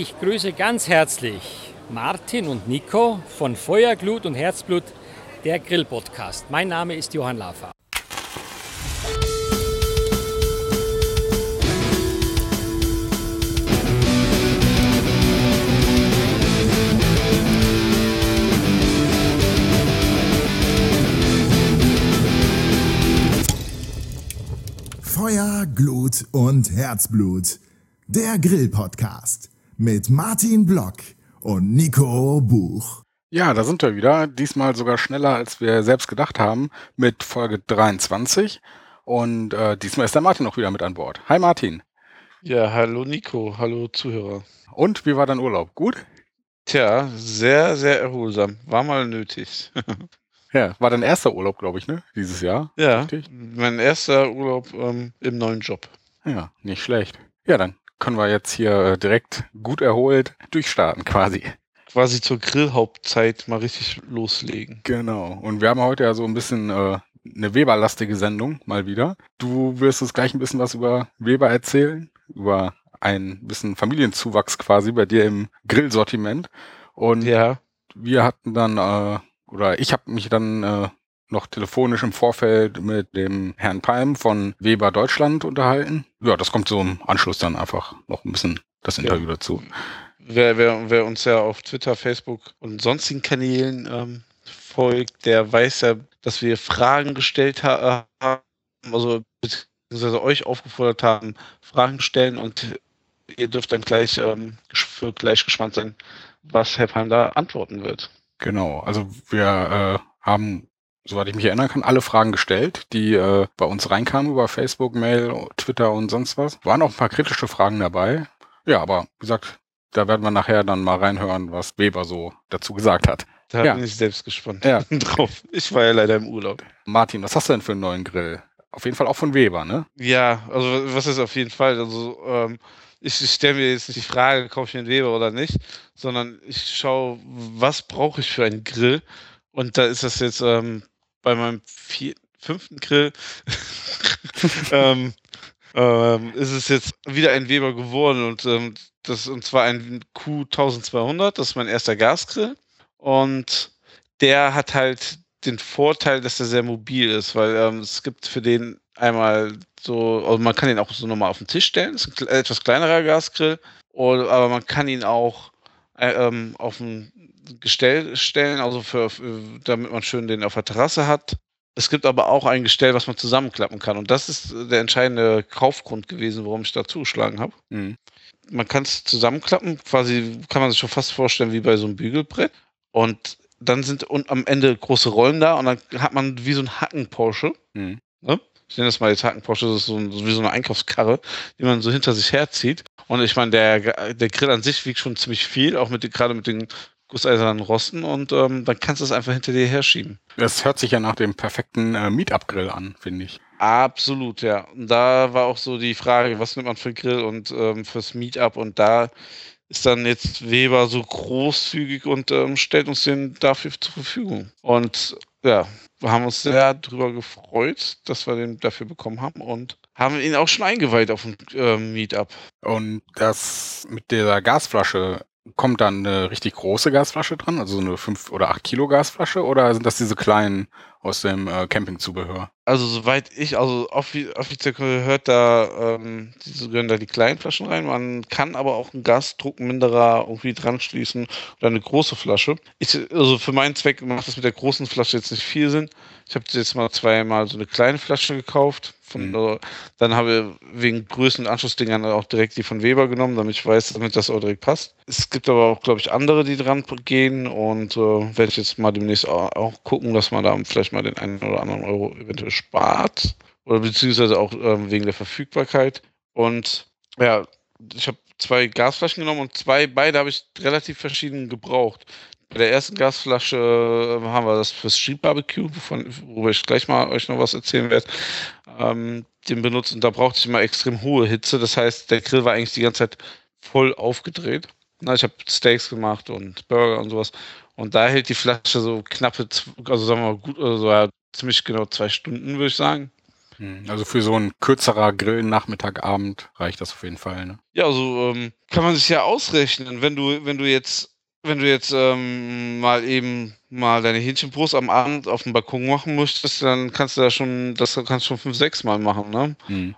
Ich grüße ganz herzlich Martin und Nico von Feuerglut und Herzblut, der Grill-Podcast. Mein Name ist Johann Lafer. Feuer, Glut und Herzblut. Der Grill-Podcast mit Martin Block und Nico Buch. Ja, da sind wir wieder. Diesmal sogar schneller, als wir selbst gedacht haben, mit Folge 23. Und äh, diesmal ist der Martin auch wieder mit an Bord. Hi Martin. Ja, hallo Nico, hallo Zuhörer. Und wie war dein Urlaub? Gut? Tja, sehr, sehr erholsam. War mal nötig. Ja, war dein erster Urlaub, glaube ich, ne? Dieses Jahr. Ja, Richtig? mein erster Urlaub ähm, im neuen Job. Ja, nicht schlecht. Ja, dann können wir jetzt hier äh, direkt gut erholt durchstarten quasi. Quasi zur Grillhauptzeit mal richtig loslegen. Genau. Und wir haben heute ja so ein bisschen äh, eine Weberlastige Sendung mal wieder. Du wirst uns gleich ein bisschen was über Weber erzählen, über ein bisschen Familienzuwachs quasi bei dir im Grillsortiment. Und Ja, wir hatten dann, äh, oder ich habe mich dann äh, noch telefonisch im Vorfeld mit dem Herrn Palm von Weber Deutschland unterhalten. Ja, das kommt so im Anschluss dann einfach noch ein bisschen das Ja. Interview dazu. wer, wer, wer uns ja auf Twitter, Facebook und sonstigen Kanälen ähm, folgt, der weiß ja, dass wir Fragen gestellt ha haben, also beziehungsweise euch aufgefordert haben, Fragen stellen und ihr dürft dann gleich ähm, für gleich gespannt sein, was Herr Palm da antworten wird. Genau, also wir äh, haben, soweit ich mich erinnern kann, alle Fragen gestellt, die äh, bei uns reinkamen über Facebook, Mail, Twitter und sonst was. Waren auch ein paar kritische Fragen dabei. Ja, aber wie gesagt, da werden wir nachher dann mal reinhören, was Weber so dazu gesagt hat. Da Ja. bin ich selbst gespannt Ja. drauf. Ich war ja leider im Urlaub. Martin, was hast du denn für einen neuen Grill? Auf jeden Fall auch von Weber, ne? Ja, also was ist auf jeden Fall? Also ähm, ich, ich stelle mir jetzt nicht die Frage, kaufe ich einen Weber oder nicht, sondern ich schaue, was brauche ich für einen Grill? Und da ist das jetzt ähm, bei meinem vier, fünften Grill. Ähm, ähm, ist es jetzt wieder ein Weber geworden und ähm, das und zwar ein Q1200, das ist mein erster Gasgrill. Und der hat halt den Vorteil, dass er sehr mobil ist, weil ähm, es gibt für den einmal so, also man kann ihn auch so nochmal auf den Tisch stellen, das ist ein etwas kleinerer Gasgrill, oder, aber man kann ihn auch äh, ähm, auf ein Gestell stellen, also für, damit man schön den auf der Terrasse hat. Es gibt aber auch ein Gestell, was man zusammenklappen kann. Und das ist äh, der entscheidende Kaufgrund gewesen, warum ich da zugeschlagen habe Mhm. man kann es zusammenklappen, quasi kann man sich schon fast vorstellen wie bei so einem Bügelbrett. Und dann sind und am Ende große Rollen da und dann hat man wie so ein Hacken-Porsche. Mhm. Ne? Ich nenne das mal jetzt Hacken-Porsche, das ist so, ein, wie so eine Einkaufskarre, die man so hinter sich herzieht. Und ich meine, der, der Grill an sich wiegt schon ziemlich viel, auch mit gerade mit den gusseisernen Rosten und ähm, dann kannst du es einfach hinter dir herschieben. Das hört sich ja nach dem perfekten äh, Meetup-Grill an, finde ich. Absolut, ja. Und da war auch so die Frage, was nimmt man für Grill und ähm, fürs Meetup und da ist dann jetzt Weber so großzügig und ähm, stellt uns den dafür zur Verfügung. Und ja, wir haben uns sehr darüber gefreut, dass wir den dafür bekommen haben und haben ihn auch schon eingeweiht auf dem ähm, Meetup. Und das mit der Gasflasche, kommt dann eine richtig große Gasflasche dran, also so eine 5 oder 8 Kilo Gasflasche, oder sind das diese kleinen aus dem äh, Campingzubehör? Also soweit ich, also offi offiziell gehört da, ähm, diese gehören da die kleinen Flaschen rein. Man kann aber auch einen Gasdruckminderer irgendwie dran schließen oder eine große Flasche. Ich, also für meinen Zweck macht das mit der großen Flasche jetzt nicht viel Sinn. Ich habe jetzt mal zweimal so eine kleine Flasche gekauft. Von, Mhm. äh, dann habe ich wegen Größen und Anschlussdingern auch direkt die von Weber genommen, damit ich weiß, damit das auch direkt passt. Es gibt aber auch, glaube ich, andere, die dran gehen und äh, werde ich jetzt mal demnächst auch, auch gucken, dass man da vielleicht mal den einen oder anderen Euro eventuell spart. Oder beziehungsweise auch ähm, wegen der Verfügbarkeit. Und ja, ich habe zwei Gasflaschen genommen und zwei, beide habe ich relativ verschieden gebraucht. Bei der ersten Gasflasche äh, haben wir das fürs Street Barbecue, wovon, worüber ich gleich mal euch noch was erzählen werde, ähm, den benutzt und da brauchte ich immer extrem hohe Hitze. Das heißt, der Grill war eigentlich die ganze Zeit voll aufgedreht. Na, ich habe Steaks gemacht und Burger und sowas. Und da hält die Flasche so knappe, also sagen wir mal gut, also ja, ziemlich genau zwei Stunden, würde ich sagen. Hm, Also für so ein kürzerer Grill-Nachmittagabend reicht das auf jeden Fall. Ne? Ja, also ähm, kann man sich ja ausrechnen, wenn du, wenn du jetzt, wenn du jetzt ähm, mal eben mal deine Hähnchenbrust am Abend auf dem Balkon machen möchtest, dann kannst du da schon, das kannst du schon fünf, sechs Mal machen, ne? Hm.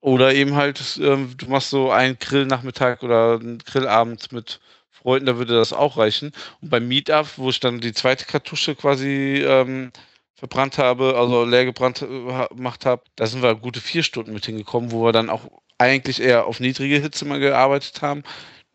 Oder eben halt, ähm, du machst so einen Grillnachmittag oder einen Grillabend mit Freunden, da würde das auch reichen. Und beim Meetup, wo ich dann die zweite Kartusche quasi ähm, verbrannt habe, also leer gebrannt äh, gemacht habe, da sind wir gute vier Stunden mit hingekommen, wo wir dann auch eigentlich eher auf niedrige Hitze mal gearbeitet haben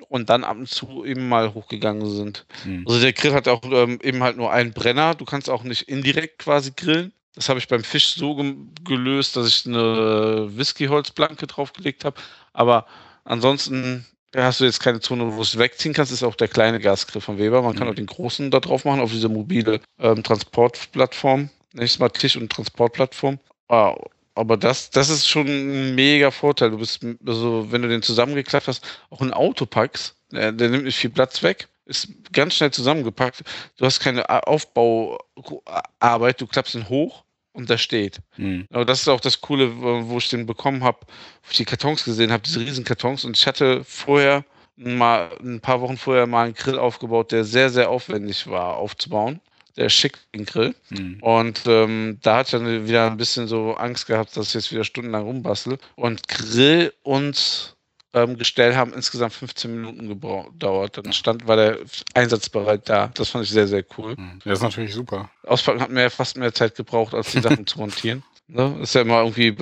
und dann ab und zu eben mal hochgegangen sind. Hm. Also der Grill hat auch ähm, eben halt nur einen Brenner. Du kannst auch nicht indirekt quasi grillen. Das habe ich beim Fisch so gelöst, dass ich eine Whiskyholzplanke draufgelegt habe. Aber ansonsten hast du jetzt keine Zone, wo du es wegziehen kannst. Das ist auch der kleine Gasgrill von Weber. Man kann Mhm. auch den großen da drauf machen, auf diese mobile ähm, Transportplattform. Nächstes Mal Tisch- und Transportplattform. Ah, aber das, das ist schon ein mega Vorteil. Du bist, also wenn du den zusammengeklappt hast, auch ein Auto packst, der, der nimmt nicht viel Platz weg, ist ganz schnell zusammengepackt. Du hast keine A- Aufbauarbeit, du klappst ihn hoch und der steht. Hm. Aber das ist auch das Coole, wo wo ich den bekommen habe, wo ich die Kartons gesehen habe, diese riesen Kartons. Und ich hatte vorher mal ein paar Wochen vorher mal einen Grill aufgebaut, der sehr, sehr aufwendig war aufzubauen. Der schick den Grill. Hm. Und ähm, da hatte ich dann wieder ein bisschen so Angst gehabt, dass ich jetzt wieder stundenlang rumbastel. Und Grill und ähm, Gestell haben insgesamt 15 Minuten gedauert. Dann stand, war der einsatzbereit da. Das fand ich sehr, sehr cool. Hm. Das ist natürlich super. Auspacken hat mir fast mehr Zeit gebraucht, als die Sachen zu montieren. Ne? Ist ja immer irgendwie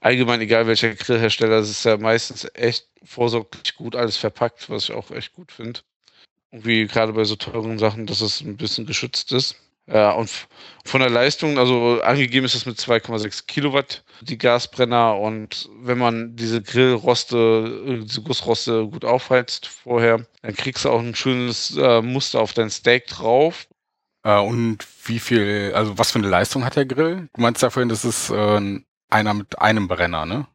allgemein egal, welcher Grillhersteller. Es ist ja meistens echt vorsorglich gut alles verpackt, was ich auch echt gut finde. Irgendwie gerade bei so teuren Sachen, dass es ein bisschen geschützt ist. Ja, und f- von der Leistung, also angegeben ist es mit 2,6 Kilowatt, die Gasbrenner. Und wenn man diese Grillroste, äh, diese Gussroste gut aufheizt vorher, dann kriegst du auch ein schönes äh, Muster auf dein Steak drauf. Äh, und wie viel, also was für eine Leistung hat der Grill? Du meinst ja vorhin, das ist äh, einer mit einem Brenner, ne?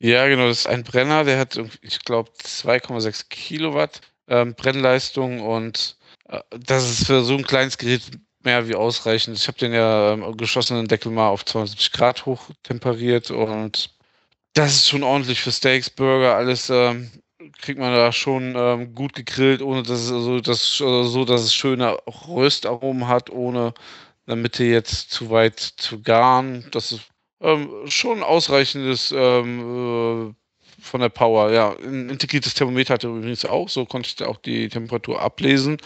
Ja, genau, das ist ein Brenner, der hat, ich glaube, 2,6 Kilowatt ähm, Brennleistung und äh, das ist für so ein kleines Gerät mehr wie ausreichend. Ich habe den ja ähm, geschossenen Deckel mal auf 72 Grad hochtemperiert und das ist schon ordentlich für Steaks, Burger, alles ähm, kriegt man da schon ähm, gut gegrillt, ohne dass es also das also so, dass es schöne Röstaromen hat, ohne in der jetzt zu weit zu garen. Das ist ähm, schon ausreichendes ähm, äh, von der Power. Ja, ein integriertes Thermometer hat er übrigens auch, so konnte ich auch die Temperatur ablesen.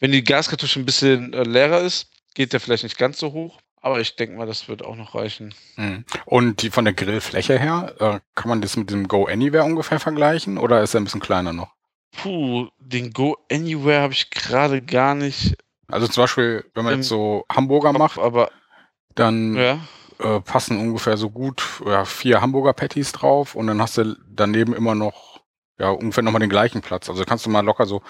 Wenn die Gaskartusche ein bisschen äh, leerer ist, geht der vielleicht nicht ganz so hoch, aber ich denke mal, das wird auch noch reichen. Hm. Und die von der Grillfläche her, äh, kann man das mit dem Go Anywhere ungefähr vergleichen oder ist er ein bisschen kleiner noch? Puh, den Go Anywhere habe ich gerade gar nicht Also zum Beispiel, wenn man jetzt so Hamburger macht, aber dann ja. Äh, passen ungefähr so gut ja, vier Hamburger Patties drauf und dann hast du daneben immer noch ja ungefähr nochmal den gleichen Platz. Also kannst du mal locker so,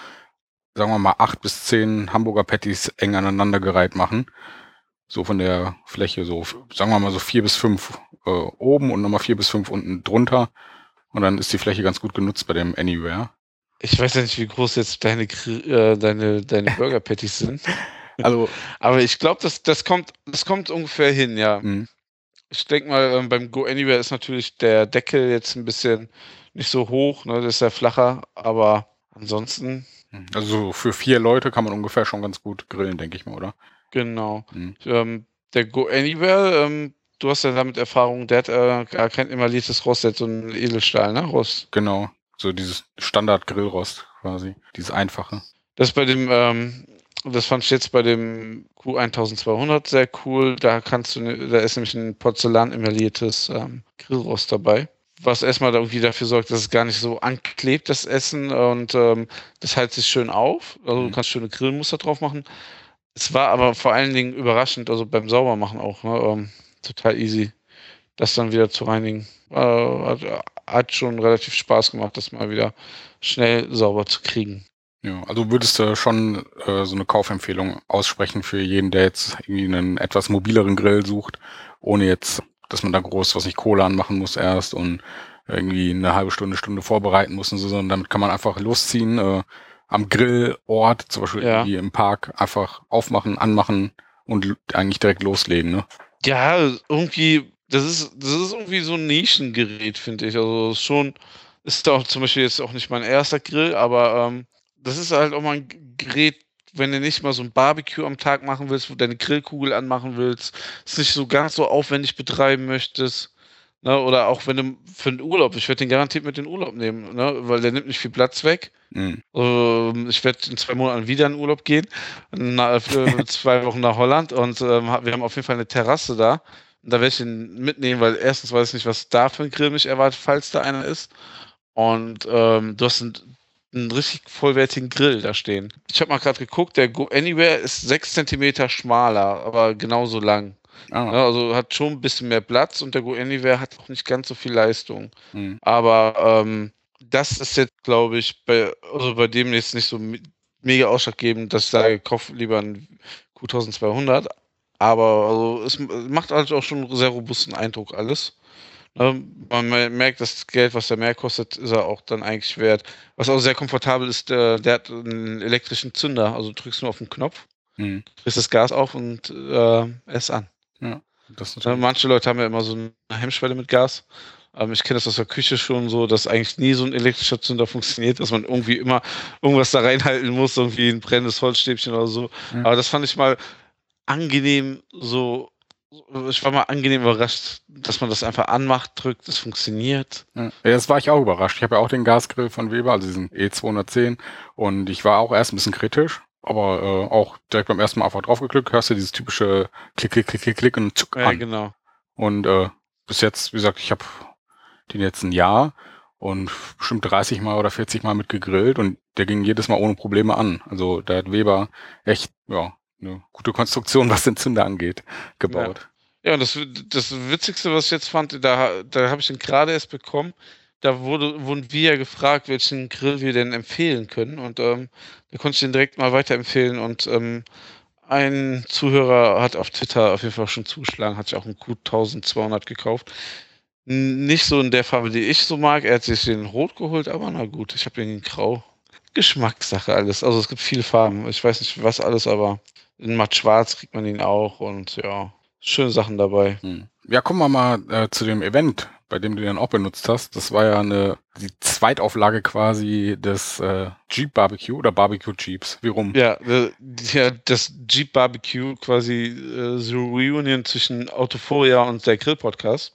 sagen wir mal, acht bis zehn Hamburger Patties eng aneinandergereiht machen. So von der Fläche, so sagen wir mal so vier bis fünf äh, oben und nochmal vier bis fünf unten drunter. Und dann ist die Fläche ganz gut genutzt bei dem Anywhere. Ich weiß ja nicht, wie groß jetzt deine, äh, deine, deine Burger Patties sind. Also, Aber ich glaube, das, das, kommt, das kommt ungefähr hin, ja. mh, Ich denke mal, ähm, beim Go Anywhere ist natürlich der Deckel jetzt ein bisschen nicht so hoch, ne? Das ist ja flacher, aber ansonsten, also so für vier Leute kann man ungefähr schon ganz gut grillen, denke ich mal, oder? genau. Mhm. Ähm, der Go Anywhere, ähm, du hast ja damit Erfahrung, der hat äh, gar kein emailliertes Rost, der hat so ein Edelstahl, ne? Rost. Genau. So dieses Standard-Grillrost quasi. Dieses einfache. Das ist bei dem, ähm, das fand ich jetzt bei dem Q1200 sehr cool. Da kannst du, ne- da ist nämlich ein Porzellan emailliertes ähm, Grillrost dabei. Was erstmal irgendwie dafür sorgt, dass es gar nicht so anklebt, das Essen. Und ähm, das hält sich schön auf. Also Mhm. du kannst schöne Grillmuster drauf machen. Es war aber vor allen Dingen überraschend, also beim Saubermachen auch, ne, ähm, total easy, das dann wieder zu reinigen. Äh, hat, hat schon relativ Spaß gemacht, das mal wieder schnell sauber zu kriegen. Ja, also würdest du schon äh, so eine Kaufempfehlung aussprechen für jeden, der jetzt irgendwie einen etwas mobileren Grill sucht, ohne jetzt, dass man da groß was nicht Kohle anmachen muss erst und irgendwie eine halbe Stunde, Stunde vorbereiten muss und so, sondern damit kann man einfach losziehen, äh, am Grillort, zum Beispiel Ja. irgendwie im Park, einfach aufmachen, anmachen und eigentlich direkt loslegen, ne? Ja, irgendwie das ist, das ist irgendwie so ein Nischengerät, finde ich. Also schon, ist auch zum Beispiel jetzt auch nicht mein erster Grill, aber ähm, das ist halt auch mal ein Gerät, wenn du nicht mal so ein Barbecue am Tag machen willst, wo du deine Grillkugel anmachen willst, es nicht so ganz so aufwendig betreiben möchtest. Ne? Oder auch wenn du für den Urlaub, ich werde den garantiert mit in den Urlaub nehmen, ne? weil der nimmt nicht viel Platz weg. Mhm. Ähm, ich werde in zwei Monaten wieder in Urlaub gehen, na, zwei Wochen nach Holland und ähm, wir haben auf jeden Fall eine Terrasse da. Und da werde ich ihn mitnehmen, weil erstens weiß ich nicht, was da für ein Grill mich erwartet, falls da einer ist. Und ähm, du hast einen, einen richtig vollwertigen Grill da stehen. Ich habe mal gerade geguckt, der Go Anywhere ist 6 cm schmaler, aber genauso lang. Ah. Ja, also hat schon ein bisschen mehr Platz und der Go Anywhere hat auch nicht ganz so viel Leistung. Mhm. Aber ähm, das ist jetzt, glaube ich, bei, also bei dem jetzt nicht so me- mega ausschlaggebend, dass ich sage, kauf lieber ein Q1200. Aber also, es macht halt auch schon einen sehr robusten Eindruck alles. Man me- merkt, das Geld, was der mehr kostet, ist er auch dann eigentlich wert. Was auch sehr komfortabel ist, der, der hat einen elektrischen Zünder. Also du drückst nur auf den Knopf, Mhm. drehst das Gas auf und äh, er ist an. Natürlich- manche Leute haben ja immer so eine Hemmschwelle mit Gas. Ähm, ich kenne das aus der Küche schon so, dass eigentlich nie so ein elektrischer Zünder funktioniert, dass man irgendwie immer irgendwas da reinhalten muss, irgendwie ein brennendes Holzstäbchen oder so. Ja. Aber das fand ich mal angenehm so. Ich war mal angenehm überrascht, dass man das einfach anmacht, drückt, es funktioniert. Ja, Ja, das war ich auch überrascht. Ich habe ja auch den Gasgrill von Weber, also diesen E210. Und ich war auch erst ein bisschen kritisch, aber äh, auch direkt beim ersten Mal einfach draufgeklickt, hörst du dieses typische Klick, Klick, Klick, Klick, Klick und zuck Ja, an. genau. Und äh, bis jetzt, wie gesagt, ich habe den jetzt ein Jahr und bestimmt 30 Mal oder 40 Mal mit gegrillt und der ging jedes Mal ohne Probleme an. Also da hat Weber echt, ja, eine gute Konstruktion, was den Zünder angeht, gebaut. Ja, und das, das Witzigste, was ich jetzt fand, da, da habe ich den gerade erst bekommen. Da wurde, wurden wir ja gefragt, welchen Grill wir denn empfehlen können. Und ähm, da konnte ich den direkt mal weiterempfehlen. Und ähm, ein Zuhörer hat auf Twitter auf jeden Fall schon zugeschlagen, hat sich auch einen Q1200 gekauft. Nicht so in der Farbe, die ich so mag. Er hat sich den Rot geholt, aber na gut, ich habe den in Grau. Geschmackssache alles. Also es gibt viele Farben. Ich weiß nicht was alles, aber in matt schwarz kriegt man ihn auch. Und ja, schöne Sachen dabei. Hm. Ja, kommen wir mal äh, zu dem Event, bei dem du den auch benutzt hast. Das war ja eine die Zweitauflage quasi des äh, Jeep Barbecue oder Barbecue Jeeps. Wie rum? Ja, äh, ja, das Jeep Barbecue, quasi äh, so Reunion zwischen Autoforia und der Grill Podcast.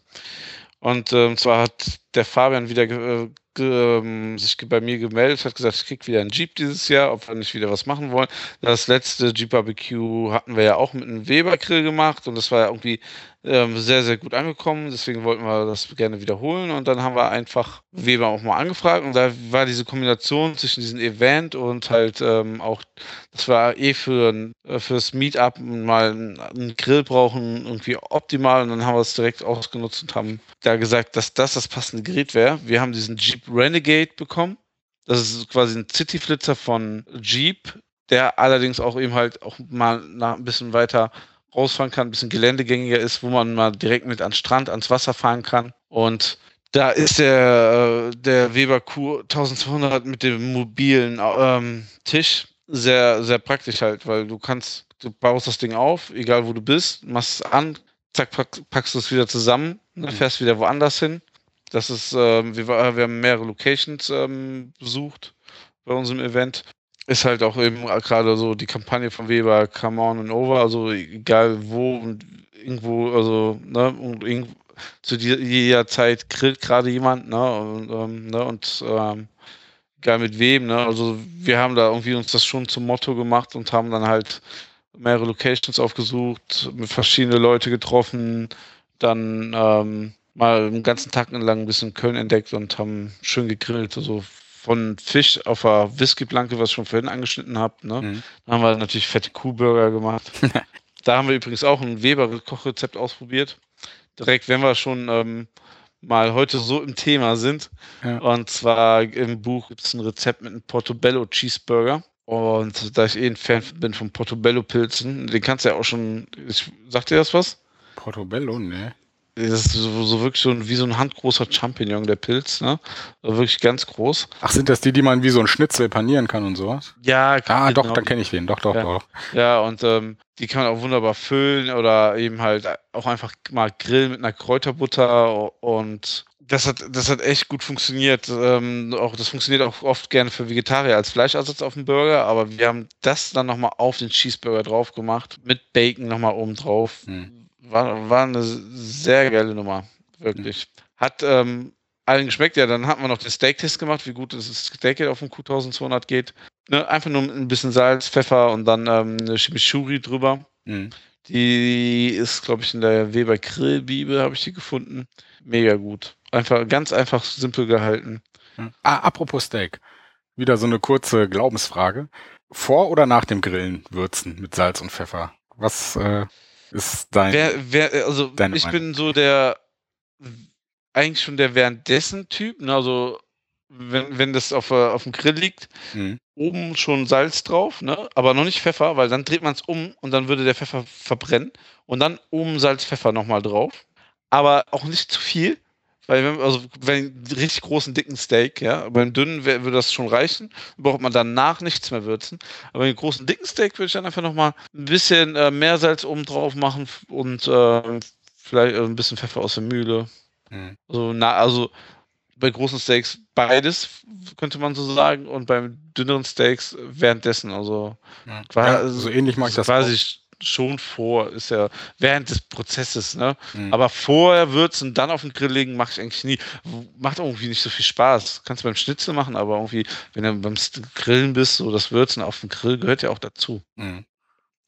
Und ähm, zwar hat der Fabian wieder äh, ähm, sich bei mir gemeldet, hat gesagt, ich krieg wieder einen Jeep dieses Jahr, ob wir nicht wieder was machen wollen. Das letzte Jeep Barbecue hatten wir ja auch mit einem Weber Grill gemacht und das war ja irgendwie ähm, sehr, sehr gut angekommen. Deswegen wollten wir das gerne wiederholen. Und dann haben wir einfach Weber auch mal angefragt. Und da war diese Kombination zwischen diesem Event und halt ähm, auch, das war eh für äh, fürs Meetup mal einen, Grill brauchen, irgendwie optimal. Und dann haben wir es direkt ausgenutzt und haben da gesagt, dass das das passende Gerät wäre. Wir haben diesen Jeep Renegade bekommen. Das ist quasi ein City-Flitzer von Jeep, der allerdings auch eben halt auch mal ein bisschen weiter rausfahren kann, ein bisschen geländegängiger ist, wo man mal direkt mit an Strand, ans Wasser fahren kann. Und da ist der, äh, der Weber Q1200 mit dem mobilen ähm, Tisch sehr, sehr praktisch halt, weil du kannst, du baust das Ding auf, egal wo du bist, machst es an, zack, pack, packst du es wieder zusammen, ne, fährst wieder woanders hin. Das ist, ähm, wir, wir haben mehrere Locations ähm, besucht bei unserem Event ist halt auch eben gerade so die Kampagne von Weber, Come On and Over, also egal wo und irgendwo, also, ne, und irgend, zu jeder Zeit grillt gerade jemand, ne, und, ähm, ne, und ähm, egal mit wem, ne, also wir haben da irgendwie uns das schon zum Motto gemacht und haben dann halt mehrere Locations aufgesucht, mit verschiedene Leute getroffen, dann ähm, mal einen ganzen Tag lang ein bisschen Köln entdeckt und haben schön gegrillt, also von Fisch auf der Whisky-Blanke, was ich schon vorhin angeschnitten habe. Ne? Mhm. Dann haben wir natürlich fette Kuhburger gemacht. da haben wir übrigens auch ein Weber-Kochrezept ausprobiert. Direkt, wenn wir schon ähm, mal heute so im Thema sind. Ja. Und zwar im Buch gibt es ein Rezept mit einem Portobello Cheeseburger. Und da ich eh ein Fan bin von Portobello-Pilzen, den kannst du ja auch schon. Ich, sagt dir das was? Portobello, ne? Das ist so, so wirklich so ein, wie so ein handgroßer Champignon, der Pilz, ne? Also wirklich ganz groß. Ach, sind das die, die man wie so ein Schnitzel panieren kann und sowas? Ja, Ah, genau. doch, dann kenne ich den. Doch, doch, Ja. doch. Ja, und ähm, die kann man auch wunderbar füllen oder eben halt auch einfach mal grillen mit einer Kräuterbutter und das hat, das hat echt gut funktioniert. Ähm, auch, das funktioniert auch oft gerne für Vegetarier als Fleischersatz auf dem Burger, aber wir haben das dann nochmal auf den Cheeseburger drauf gemacht, mit Bacon nochmal oben drauf. Hm. War, war eine sehr geile Nummer, wirklich. Hat ähm, allen geschmeckt. Ja, dann hatten wir noch den Steak-Test gemacht, wie gut das Steak jetzt auf dem Q1200 geht. Ne, einfach nur ein bisschen Salz, Pfeffer und dann ähm, eine Chimichurri drüber. Hm. Die ist, glaube ich, in der Weber Grillbibel, habe ich die gefunden. Mega gut. Einfach, ganz einfach, simpel gehalten. Hm. Ah, apropos Steak. Wieder so eine kurze Glaubensfrage. Vor oder nach dem Grillen würzen mit Salz und Pfeffer? Was äh, ist dein... Wer, wer, also ich Meinung. bin so der, eigentlich schon der währenddessen Typ. Ne? Also, wenn, wenn das auf, äh, auf dem Grill liegt, Hm. oben schon Salz drauf, ne? aber noch nicht Pfeffer, weil dann dreht man es um und dann würde der Pfeffer verbrennen. Und dann oben Salz, Pfeffer nochmal drauf. Aber auch nicht zu viel, weil wenn, also bei einem richtig großen, dicken Steak, ja, beim dünnen würde das schon reichen, braucht man danach nichts mehr würzen. Aber bei einem großen, dicken Steak würde ich dann einfach nochmal ein bisschen äh, mehr Salz oben drauf machen und äh, vielleicht äh, ein bisschen Pfeffer aus der Mühle. Hm. Also, na, also bei großen Steaks beides, könnte man so sagen, und beim dünneren Steaks währenddessen. Also Ja. War- ja, so ähnlich mag ich das quasi schon vor, ist ja während des Prozesses, ne? Hm. Aber vorher würzen, dann auf den Grill legen, mache ich eigentlich nie. Macht irgendwie nicht so viel Spaß. Kannst du beim Schnitzel machen, aber irgendwie, wenn du beim Grillen bist, so das Würzen auf dem Grill gehört ja auch dazu. Hm.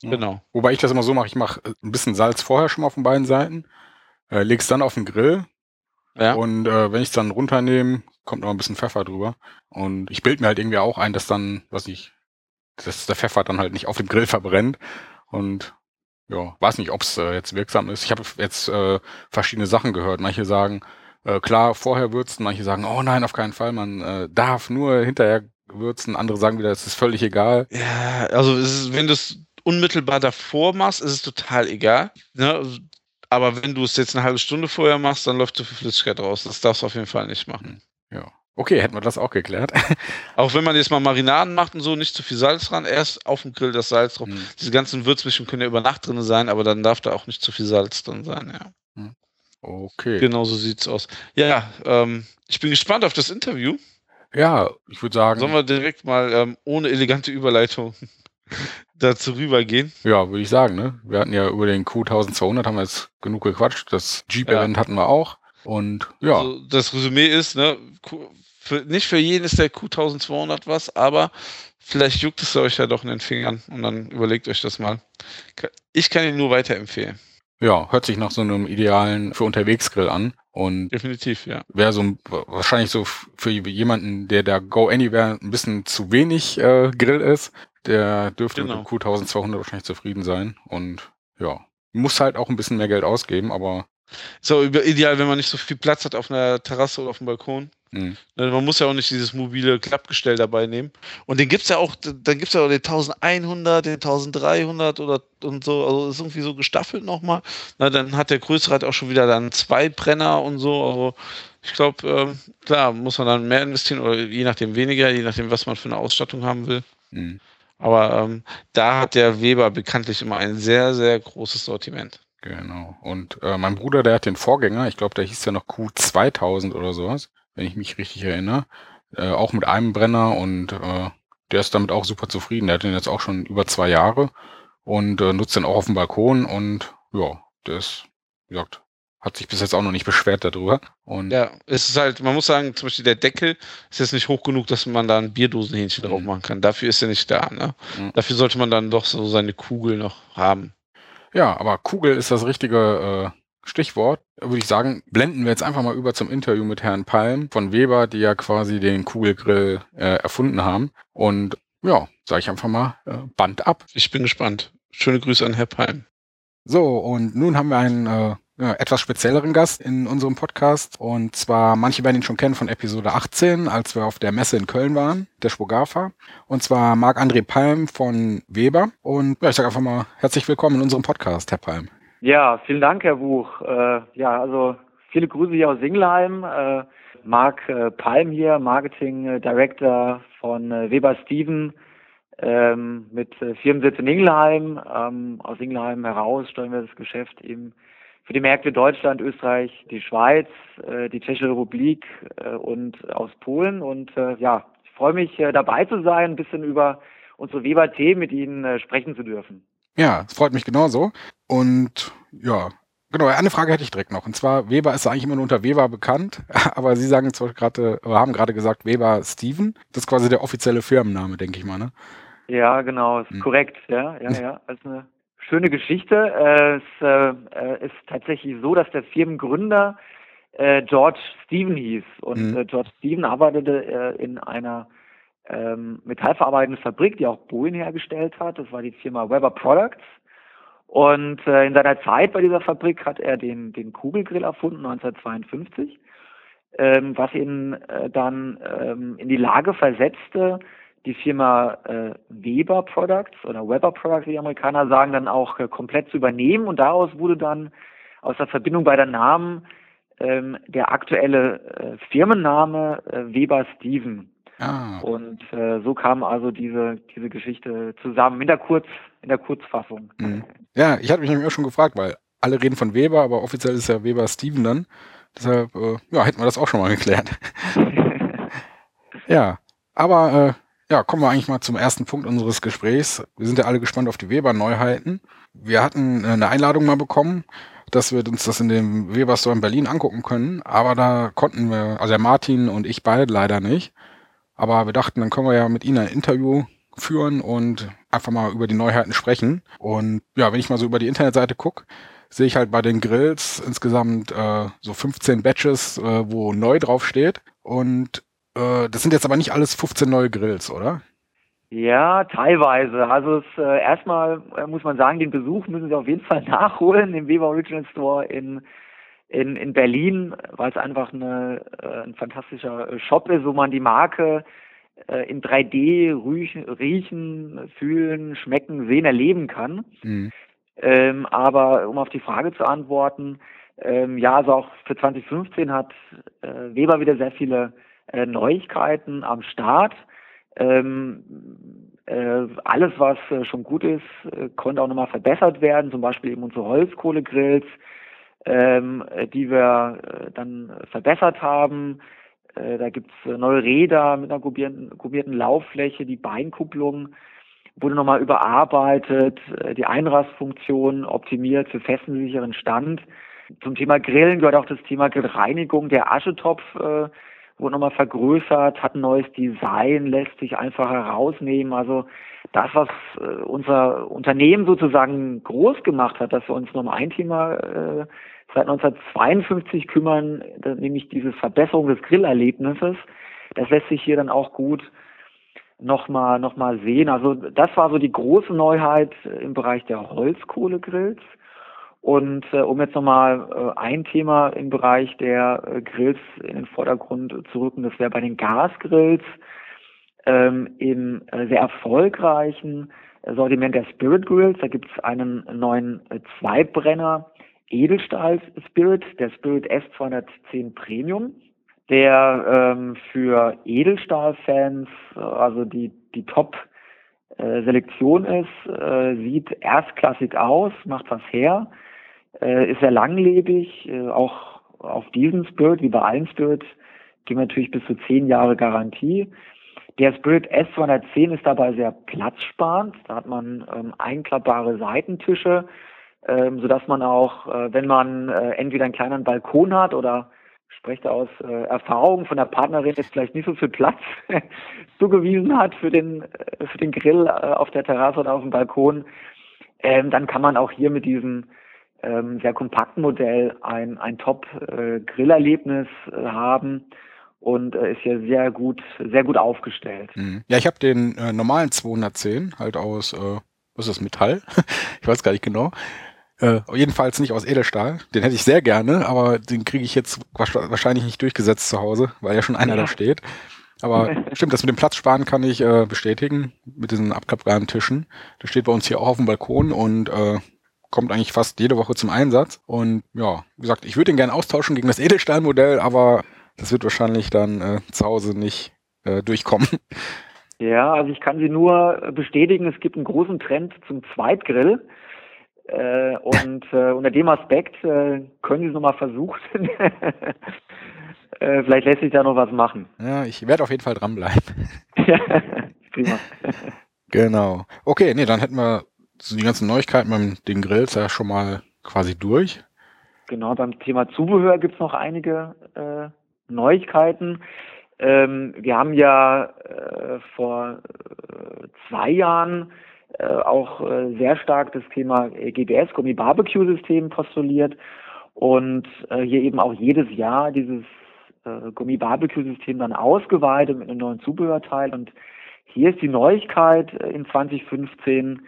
Ja. Genau. Wobei ich das immer so mache, ich mache äh, ein bisschen Salz vorher schon mal auf den beiden Seiten, äh, leg's dann auf den Grill Ja. und äh, wenn ich es dann runternehme, kommt noch ein bisschen Pfeffer drüber. Und ich bild mir halt irgendwie auch ein, dass dann, was ich, dass der Pfeffer dann halt nicht auf dem Grill verbrennt. Und ja, weiß nicht, ob es äh, jetzt wirksam ist. Ich habe jetzt äh, verschiedene Sachen gehört. Manche sagen, äh, klar, vorher würzen, manche sagen, oh nein, auf keinen Fall, man äh, darf nur hinterher würzen. Andere sagen wieder, es ist völlig egal. Ja, also ist, wenn du es unmittelbar davor machst, ist es total egal. Ne? Aber wenn du es jetzt eine halbe Stunde vorher machst, dann läuft zu viel Flüssigkeit raus. Das darfst du auf jeden Fall nicht machen. Ja. Okay, hätten wir das auch geklärt. Auch wenn man jetzt mal Marinaden macht und so, nicht zu viel Salz dran, erst auf dem Grill das Salz drauf. Hm. Diese ganzen Würzmischungen können ja über Nacht drin sein, aber dann darf da auch nicht zu viel Salz drin sein, ja. Okay. Genau so sieht's aus. Ja, ähm, ich bin gespannt auf das Interview. Ja, ich würde sagen, Sollen wir direkt mal ähm, ohne elegante Überleitung dazu rübergehen? ja, würde ich sagen, ne? Wir hatten ja über den Q1200 haben wir jetzt genug gequatscht. Das Jeep-Event hatten wir auch. Und ja, Also das Resümee ist, ne, für, nicht für jeden ist der Q1200 was, aber vielleicht juckt es euch ja doch in den Fingern und dann überlegt euch das mal. Ich kann ihn nur weiterempfehlen. ja, hört sich nach so einem idealen für Unterwegsgrill an. Und Definitiv, ja. wäre so ein, wahrscheinlich so für jemanden, der da Go Anywhere ein bisschen zu wenig äh, Grill ist, der dürfte Genau. mit dem Q1200 wahrscheinlich zufrieden sein. Und ja, muss halt auch ein bisschen mehr Geld ausgeben, aber Ist auch ideal, wenn man nicht so viel Platz hat auf einer Terrasse oder auf dem Balkon. mh, Ne, Man muss ja auch nicht dieses mobile Klappgestell dabei nehmen. Und den gibt's ja auch, dann gibt's ja auch den 1100, den 1300 oder und so, also ist irgendwie so gestaffelt nochmal. Na, dann hat der größere halt auch schon wieder dann zwei Brenner und so. Also ich glaube, ähm, klar, muss man dann mehr investieren oder je nachdem weniger, je nachdem, was man für eine Ausstattung haben will. mh. Aber ähm, da hat der Weber bekanntlich immer ein sehr, sehr großes Sortiment. Genau. Und äh, mein Bruder, der hat den Vorgänger, ich glaube, der hieß ja noch Q2000 oder sowas, wenn ich mich richtig erinnere. Äh, auch mit einem Brenner und äh, der ist damit auch super zufrieden. Der hat den jetzt auch schon über zwei Jahre und äh, nutzt den auch auf dem Balkon und ja, der ist, wie gesagt, hat sich bis jetzt auch noch nicht beschwert darüber. Und Ja, es ist halt, man muss sagen, zum Beispiel der Deckel ist jetzt nicht hoch genug, dass man da ein Bierdosenhähnchen drauf Mhm. machen kann. Dafür ist er nicht da. Ne? Mhm. Dafür sollte man dann doch so seine Kugel noch haben. Ja, aber Kugel ist das richtige äh, Stichwort. Würde ich sagen, blenden wir jetzt einfach mal über zum Interview mit Herrn Palm von Weber, die ja quasi den Kugelgrill äh, erfunden haben. Und ja, sage ich einfach mal, äh, Band ab. Ich bin gespannt. Schöne Grüße an Herr Palm. So, und nun haben wir einen äh, ja, etwas spezielleren Gast in unserem Podcast. Und zwar, manche werden ihn schon kennen von Episode 18, als wir auf der Messe in Köln waren, der Spogafa. Und zwar Marc-André Palm von Weber. Und ja, ich sage einfach mal herzlich willkommen in unserem Podcast, Herr Palm. Ja, vielen Dank, Herr Buch. Äh, ja, also viele Grüße hier aus Singelheim. Äh, Marc äh, Palm hier, Marketing äh, Director von äh, Weber Steven ähm, mit äh, Firmensitz in Ingelheim. Ähm, aus Ingelheim heraus steuern wir das Geschäft eben für die Märkte Deutschland, Österreich, die Schweiz, äh, die Tschechische Republik äh, und aus Polen. Und äh, ja, ich freue mich äh, dabei zu sein, ein bisschen über unsere Weber-Themen mit Ihnen äh, sprechen zu dürfen. Ja, es freut mich genauso. Und ja, genau, eine Frage hätte ich direkt noch. Und zwar, Weber ist eigentlich immer nur unter Weber bekannt, aber Sie sagen zwar gerade, haben gerade gesagt, Weber Steven. Das ist quasi der offizielle Firmenname, denke ich mal, ne? Ja, genau, ist hm. korrekt, ja, ja, ja. Das ist eine schöne Geschichte. Äh, es äh, ist tatsächlich so, dass der Firmengründer äh, George Stephen hieß. Und mhm. George Stephen arbeitete in einer ähm, metallverarbeitenden Fabrik, die auch Boeing hergestellt hat. Das war die Firma Weber Products. Und in seiner Zeit bei dieser Fabrik hat er den, den Kugelgrill erfunden, 1952, ähm, was ihn dann ähm, in die Lage versetzte, die Firma äh, Weber Products oder Weber Products, wie die Amerikaner sagen, dann auch äh, komplett zu übernehmen. Und daraus wurde dann aus der Verbindung beider Namen ähm, der aktuelle äh, Firmenname äh, Weber Steven. Ah. Und äh, so kam also diese, diese Geschichte zusammen in der, Kurz, in der Kurzfassung. Mhm. Ja, ich hatte mich nämlich auch schon gefragt, weil alle reden von Weber, aber offiziell ist ja Weber Steven dann. Deshalb, äh, ja, hätten wir das auch schon mal geklärt. ja, aber äh, ja, kommen wir eigentlich mal zum ersten Punkt unseres Gesprächs. Wir sind ja alle gespannt auf die Weber-Neuheiten. Wir hatten äh, eine Einladung mal bekommen, dass wir uns das in dem Weber Store in Berlin angucken können, aber da konnten wir, also der Martin und ich beide leider nicht. Aber wir dachten, dann können wir ja mit Ihnen ein Interview führen und einfach mal über die Neuheiten sprechen. Und ja, wenn ich mal so über die Internetseite gucke, sehe ich halt bei den Grills insgesamt äh, so 15 Batches, äh, wo neu drauf steht. Und äh, das sind jetzt aber nicht alles 15 neue Grills, oder? Ja, teilweise. Also es, äh, erstmal äh, muss man sagen, den Besuch müssen Sie auf jeden Fall nachholen im Weber Original Store in, in, in Berlin, weil es einfach eine, äh, ein fantastischer Shop ist, wo man die Marke äh, in 3D riechen, riechen, fühlen, schmecken, sehen, erleben kann. Mhm. Ähm, aber um auf die Frage zu antworten, ähm, ja, also auch für 2015 hat äh, Weber wieder sehr viele äh, Neuigkeiten am Start. Ähm, äh, alles, was äh, schon gut ist, äh, konnte auch nochmal verbessert werden, zum Beispiel eben unsere Holzkohlegrills, ähm, die wir äh, dann verbessert haben. Äh, da gibt's neue Räder mit einer gummierten, gummierten Lauffläche, die Beinkupplung wurde nochmal überarbeitet, die Einrastfunktion optimiert für festen, sicheren Stand. Zum Thema Grillen gehört auch das Thema Grillreinigung. Der Aschetopf äh, wurde nochmal vergrößert, hat ein neues Design, lässt sich einfach herausnehmen. Also das, was äh, unser Unternehmen sozusagen groß gemacht hat, dass wir uns noch um ein Thema äh, seit 1952 kümmern, nämlich diese Verbesserung des Grillerlebnisses, das lässt sich hier dann auch gut nochmal noch mal sehen. Also das war so die große Neuheit im Bereich der Holzkohlegrills. Und äh, um jetzt nochmal äh, ein Thema im Bereich der äh, Grills in den Vordergrund zu rücken, das wäre bei den Gasgrills ähm, im äh, sehr erfolgreichen Sortiment der Spirit Grills. Da gibt es einen neuen äh, Zweibrenner Edelstahl Spirit, der Spirit S210 Premium, der ähm, für Edelstahlfans, äh, also die, die Top äh, Selektion ist, äh, sieht erstklassig aus, macht was her, äh, ist sehr langlebig, äh, auch auf diesen Spirit, wie bei allen Spirit, geben wir natürlich bis zu zehn Jahre Garantie. Der Spirit S210 ist dabei sehr platzsparend. Da hat man ähm, einklappbare Seitentische, ähm, sodass man auch, äh, wenn man äh, entweder einen kleinen Balkon hat oder spreche aus äh, Erfahrung von der Partnerin jetzt vielleicht nicht so viel Platz zugewiesen hat für den äh, für den Grill äh, auf der Terrasse oder auf dem Balkon, ähm, dann kann man auch hier mit diesem ähm, sehr kompakten Modell ein, ein Top-Grillerlebnis äh, haben und äh, ist hier sehr gut, sehr gut aufgestellt. Mhm. Ja, ich habe den äh, normalen 210 halt aus, äh, was ist das, Metall? ich weiß gar nicht genau. Äh, jedenfalls nicht aus Edelstahl. Den hätte ich sehr gerne, aber den kriege ich jetzt wahrscheinlich nicht durchgesetzt zu Hause, weil ja schon einer ja. da steht. Aber stimmt, das mit dem Platz sparen kann ich äh, bestätigen, mit diesen abklappbaren Tischen. Der steht bei uns hier auch auf dem Balkon und äh, kommt eigentlich fast jede Woche zum Einsatz. Und ja, wie gesagt, ich würde ihn gerne austauschen gegen das Edelstahlmodell, aber das wird wahrscheinlich dann äh, zu Hause nicht äh, durchkommen. Ja, also ich kann Sie nur bestätigen, es gibt einen großen Trend zum Zweitgrill. Äh, und äh, unter dem Aspekt äh, können Sie es nochmal versuchen. äh, vielleicht lässt sich da noch was machen. Ja, ich werde auf jeden Fall dranbleiben. ja, prima. Genau. Okay, nee, dann hätten wir so die ganzen Neuigkeiten beim den Grills ja schon mal quasi durch. Genau, beim Thema Zubehör gibt es noch einige äh, Neuigkeiten. Ähm, wir haben ja äh, vor äh, zwei Jahren äh, auch äh, sehr stark das Thema GBS, Gummi Barbecue System postuliert und äh, hier eben auch jedes Jahr dieses äh, Gummi Barbecue System dann ausgeweitet mit einem neuen Zubehörteil und hier ist die Neuigkeit äh, in 2015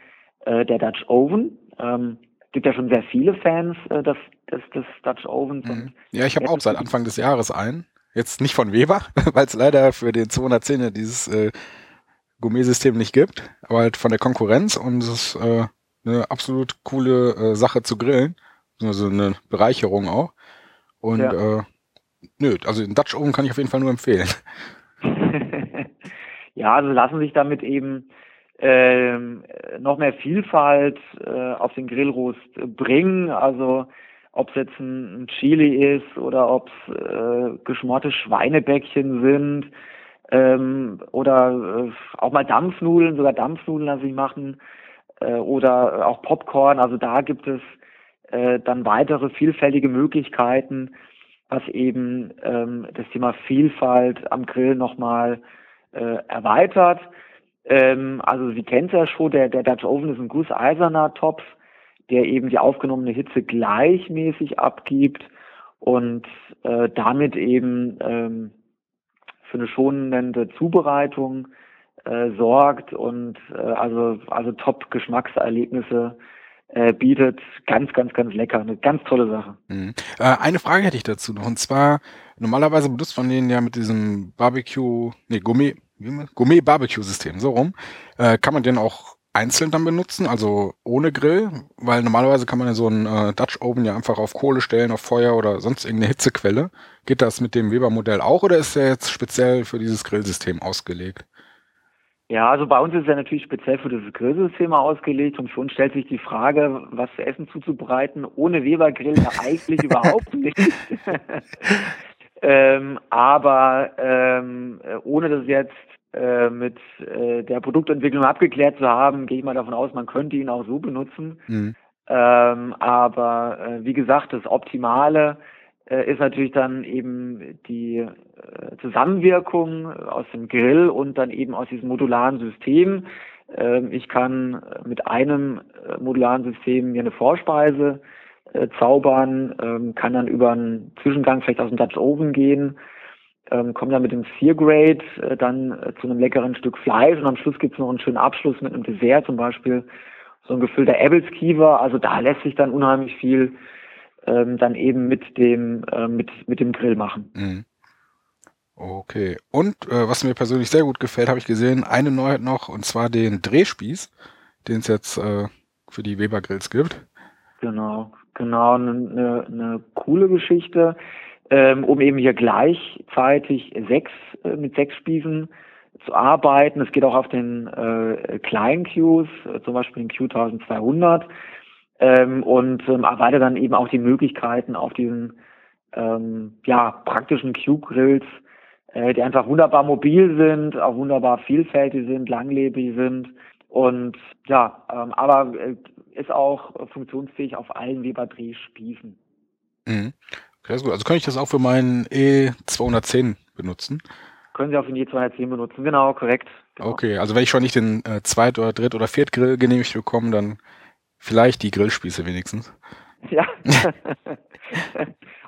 äh, der Dutch Oven. Ähm, gibt ja schon sehr viele Fans äh, des, des, des Dutch Ovens. Mhm. Ja, ich habe auch seit Anfang des Jahres einen. Jetzt nicht von Weber, weil es leider für den 210er dieses äh, Gourmet-System nicht gibt, aber halt von der Konkurrenz und es ist äh, eine absolut coole äh, Sache zu grillen. Also eine Bereicherung auch. Und ja. äh, nö, also den Dutch Oven kann ich auf jeden Fall nur empfehlen. ja, also lassen sich damit eben ähm, noch mehr Vielfalt äh, auf den Grillrost bringen. Also ob es jetzt ein, Chili ist oder ob es äh, geschmorte Schweinebäckchen sind ähm, oder äh, auch mal Dampfnudeln, sogar Dampfnudeln lasse ich machen äh, oder auch Popcorn. Also da gibt es äh, dann weitere vielfältige Möglichkeiten, was eben ähm, das Thema Vielfalt am Grill nochmal äh, erweitert. Ähm, also Sie kennen es ja schon, der, der Dutch Oven ist ein gusseiserner Topf, der eben die aufgenommene Hitze gleichmäßig abgibt und äh, damit eben ähm, für eine schonende Zubereitung äh, sorgt und äh, also also top Geschmackserlebnisse äh, bietet. Ganz, ganz, ganz lecker. Eine ganz tolle Sache. Mhm. Äh, eine Frage hätte ich dazu noch. Und zwar, normalerweise benutzt man den ja mit diesem Barbecue, nee, Gourmet, Gourmet-Barbecue-System, so rum. Äh, kann man den auch einzeln dann benutzen, also ohne Grill? Weil normalerweise kann man ja so einen äh, Dutch Oven ja einfach auf Kohle stellen, auf Feuer oder sonst irgendeine Hitzequelle. Geht das mit dem Weber-Modell auch oder ist der jetzt speziell für dieses Grillsystem ausgelegt? Ja, also bei uns ist er natürlich speziell für das Grillsystem ausgelegt und schon stellt sich die Frage, was für Essen zuzubereiten ohne Weber-Grill ja eigentlich überhaupt nicht. ähm, aber ähm, ohne das jetzt mit äh, der Produktentwicklung abgeklärt zu haben, gehe ich mal davon aus, man könnte ihn auch so benutzen. Mhm. Ähm, aber äh, wie gesagt, das Optimale äh, ist natürlich dann eben die äh, Zusammenwirkung aus dem Grill und dann eben aus diesem modularen System. Ähm, ich kann mit einem äh, modularen System mir eine Vorspeise äh, zaubern, ähm, kann dann über einen Zwischengang vielleicht aus dem Dutch Oven gehen, ähm, komme dann mit dem Sear Grade äh, dann äh, zu einem leckeren Stück Fleisch und am Schluss gibt's noch einen schönen Abschluss mit einem Dessert, zum Beispiel so ein gefüllter Apples Kiever. Also da lässt sich dann unheimlich viel ähm, dann eben mit dem, äh, mit, mit dem Grill machen. Mhm. Okay. Und äh, was mir persönlich sehr gut gefällt, habe ich gesehen, eine Neuheit noch, und zwar den Drehspieß, den es jetzt äh, für die Weber Grills gibt. Genau, genau, eine ne, ne coole Geschichte, ähm, um eben hier gleichzeitig sechs äh, mit sechs Spießen zu arbeiten. Es geht auch auf den äh, kleinen Qs, äh, zum Beispiel den Q1200 ähm, und ähm, erweitert dann eben auch die Möglichkeiten auf diesen ähm, ja, praktischen Q-Grills, äh, die einfach wunderbar mobil sind, auch wunderbar vielfältig sind, langlebig sind und ja, ähm, aber äh, ist auch funktionsfähig auf allen Weber-Drehspießen. Mhm. Okay, gut. Also kann ich das auch für meinen E210 benutzen? Können Sie auch für den E210 benutzen, genau, korrekt. Genau. Okay, also wenn ich schon nicht den äh, Zweit- oder Dritt- oder Viertgrill genehmigt bekomme, dann Vielleicht die Grillspieße wenigstens. Ja.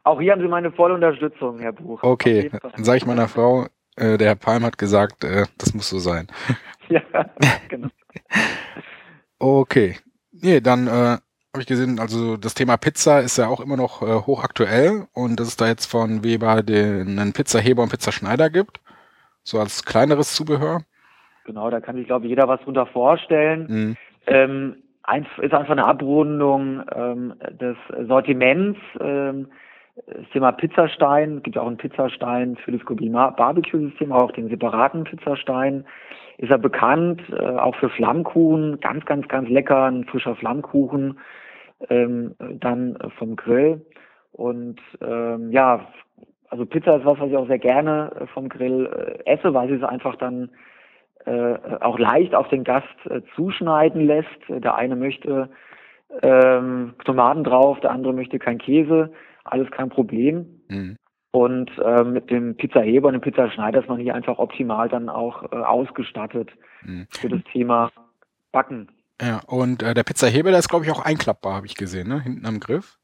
Auch hier haben Sie meine volle Unterstützung, Herr Buch. Okay, dann sage ich meiner Frau, äh, der Herr Palm hat gesagt, äh, das muss so sein. ja, genau. okay. Nee, dann äh, habe ich gesehen, also das Thema Pizza ist ja auch immer noch äh, hochaktuell und dass es da jetzt von Weber den einen Pizzaheber und Pizzaschneider gibt, so als kleineres Zubehör. Genau, da kann sich, glaube ich, jeder was drunter vorstellen. Mhm. Ähm, ist einfach eine Abrundung ähm, des Sortiments. Ähm, das Thema Pizzastein, es gibt ja auch einen Pizzastein für das Gourmet Barbecue-System, auch den separaten Pizzastein. Ist er bekannt, äh, auch für Flammkuchen, ganz, ganz, ganz lecker, ein frischer Flammkuchen, ähm, dann vom Grill. Und ähm, ja, also Pizza ist was, was ich auch sehr gerne äh, vom Grill äh, esse, weil sie es einfach dann äh, auch leicht auf den Gast äh, zuschneiden lässt. Der eine möchte ähm, Tomaten drauf, der andere möchte kein Käse alles kein Problem. Mhm. Und äh, mit dem Pizzaheber und dem Pizzaschneider ist man hier einfach optimal dann auch äh, ausgestattet mhm. für das Thema Backen. Ja, und äh, der Pizzaheber, der ist, glaube ich, auch einklappbar, habe ich gesehen, ne? Hinten am Griff.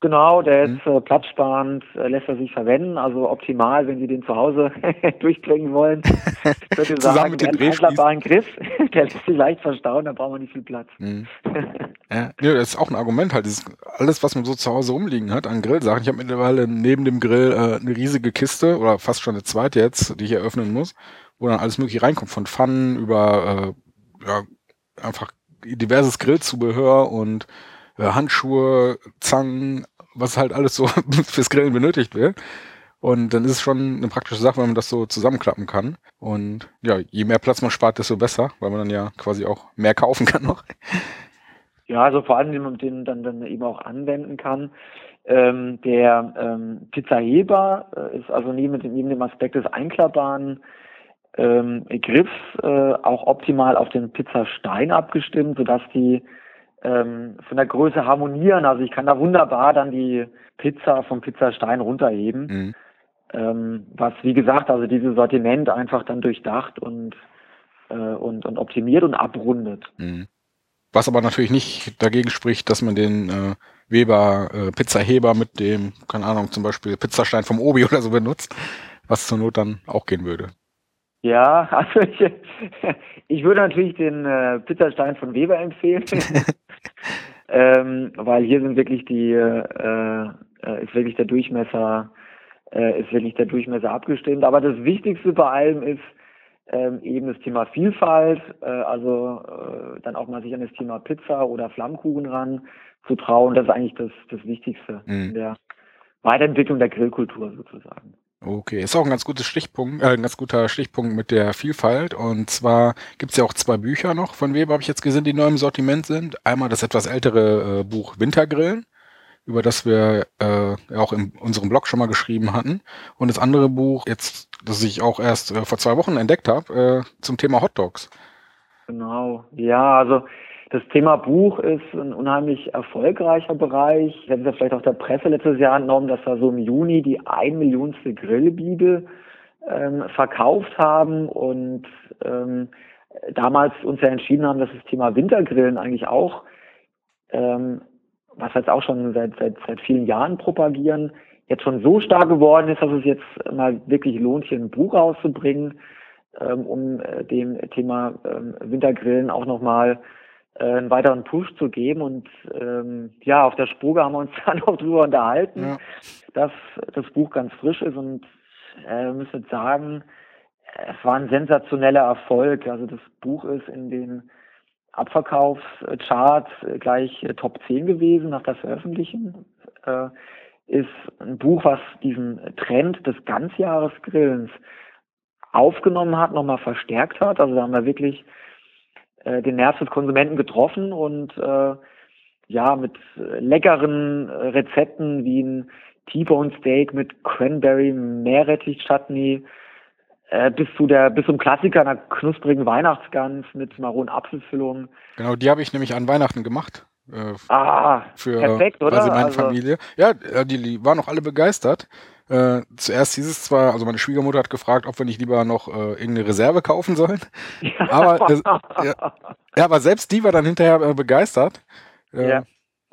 Genau, der ist äh, platzsparend, äh, lässt er sich verwenden, also optimal, wenn Sie den zu Hause durchbringen wollen. Ich würde sagen, mit dem einklappbaren Griff, der lässt sich leicht verstauen, da braucht man nicht viel Platz. Mhm. ja, nee, das ist auch ein Argument halt, dieses, alles, was man so zu Hause rumliegen hat an Grillsachen. Ich habe mittlerweile neben dem Grill äh, eine riesige Kiste oder fast schon eine zweite jetzt, die ich eröffnen muss, wo dann alles mögliche reinkommt, von Pfannen über äh, ja, einfach diverses Grillzubehör und äh, Handschuhe, Zangen, was halt alles so fürs Grillen benötigt wird. Und dann ist es schon eine praktische Sache, wenn man das so zusammenklappen kann. Und ja, je mehr Platz man spart, desto besser, weil man dann ja quasi auch mehr kaufen kann noch. Ja, also vor allem, den man den dann, dann eben auch anwenden kann. Ähm, der ähm, Pizzaheber äh, ist also neben, neben dem Aspekt des einklappbaren ähm, Griffs äh, auch optimal auf den Pizzastein abgestimmt, sodass die ähm, von der Größe harmonieren. Also ich kann da wunderbar dann die Pizza vom Pizzastein runterheben. Mhm. Ähm, was, wie gesagt, also dieses Sortiment einfach dann durchdacht und, äh, und, und optimiert und abrundet. Mhm. Was aber natürlich nicht dagegen spricht, dass man den äh, Weber äh, Pizzaheber mit dem, keine Ahnung, zum Beispiel Pizzastein vom Obi oder so benutzt, was zur Not dann auch gehen würde. Ja, also ich, ich würde natürlich den äh, Pizzastein von Weber empfehlen, ähm, weil hier sind wirklich die, äh, äh, ist wirklich der Durchmesser, äh, ist wirklich der Durchmesser abgestimmt. Aber das Wichtigste bei allem ist ähm, eben das Thema Vielfalt, äh, also äh, dann auch mal sich an das Thema Pizza oder Flammkuchen ran zu trauen. Das ist eigentlich das, das Wichtigste mhm. in der Weiterentwicklung der Grillkultur sozusagen. Okay, ist auch ein ganz gutes Stichpunkt, äh, ein ganz guter Stichpunkt mit der Vielfalt. Und zwar gibt es ja auch zwei Bücher noch von Weber, habe ich jetzt gesehen, die neu im Sortiment sind. Einmal das etwas ältere äh, Buch Wintergrillen, über das wir äh, auch in unserem Blog schon mal geschrieben hatten. Und das andere Buch, jetzt, das ich auch erst äh, vor zwei Wochen entdeckt habe, äh, zum Thema Hot Dogs. Genau, ja, also das Thema Buch ist ein unheimlich erfolgreicher Bereich. Wir haben es vielleicht auch der Presse letztes Jahr entnommen, dass wir so im Juni die ein Millionste Grillbibel ähm, verkauft haben und ähm, damals uns ja entschieden haben, dass das Thema Wintergrillen eigentlich auch, ähm, was jetzt auch schon seit, seit, seit vielen Jahren propagieren, jetzt schon so stark geworden ist, dass es jetzt mal wirklich lohnt, hier ein Buch rauszubringen, ähm, um äh, dem Thema ähm, Wintergrillen auch nochmal äh, einen weiteren Push zu geben. Und ähm, ja, auf der Spuge haben wir uns dann auch drüber unterhalten, ja. dass das Buch ganz frisch ist und äh, müssen sagen, es war ein sensationeller Erfolg. Also das Buch ist in den Abverkaufscharts gleich äh, Top 10 gewesen nach der Veröffentlichung. Äh, ist ein Buch, was diesen Trend des Ganzjahresgrillens aufgenommen hat, nochmal verstärkt hat. Also da haben wir wirklich äh, den Nerv des Konsumenten getroffen und äh, ja, mit leckeren äh, Rezepten wie ein T-Bone Steak mit Cranberry Meerrettich Chutney äh, bis zu der bis zum Klassiker einer knusprigen Weihnachtsgans mit Maronen Apfelfüllung. Genau, die habe ich nämlich an Weihnachten gemacht. Äh, ah, für perfekt, oder? Quasi meine also, Familie. Ja, die, die waren auch alle begeistert. Äh, zuerst hieß es zwar, also meine Schwiegermutter hat gefragt, ob wir nicht lieber noch äh, irgendeine Reserve kaufen sollen. Aber, äh, ja, ja, aber selbst die war dann hinterher äh, begeistert äh, ja.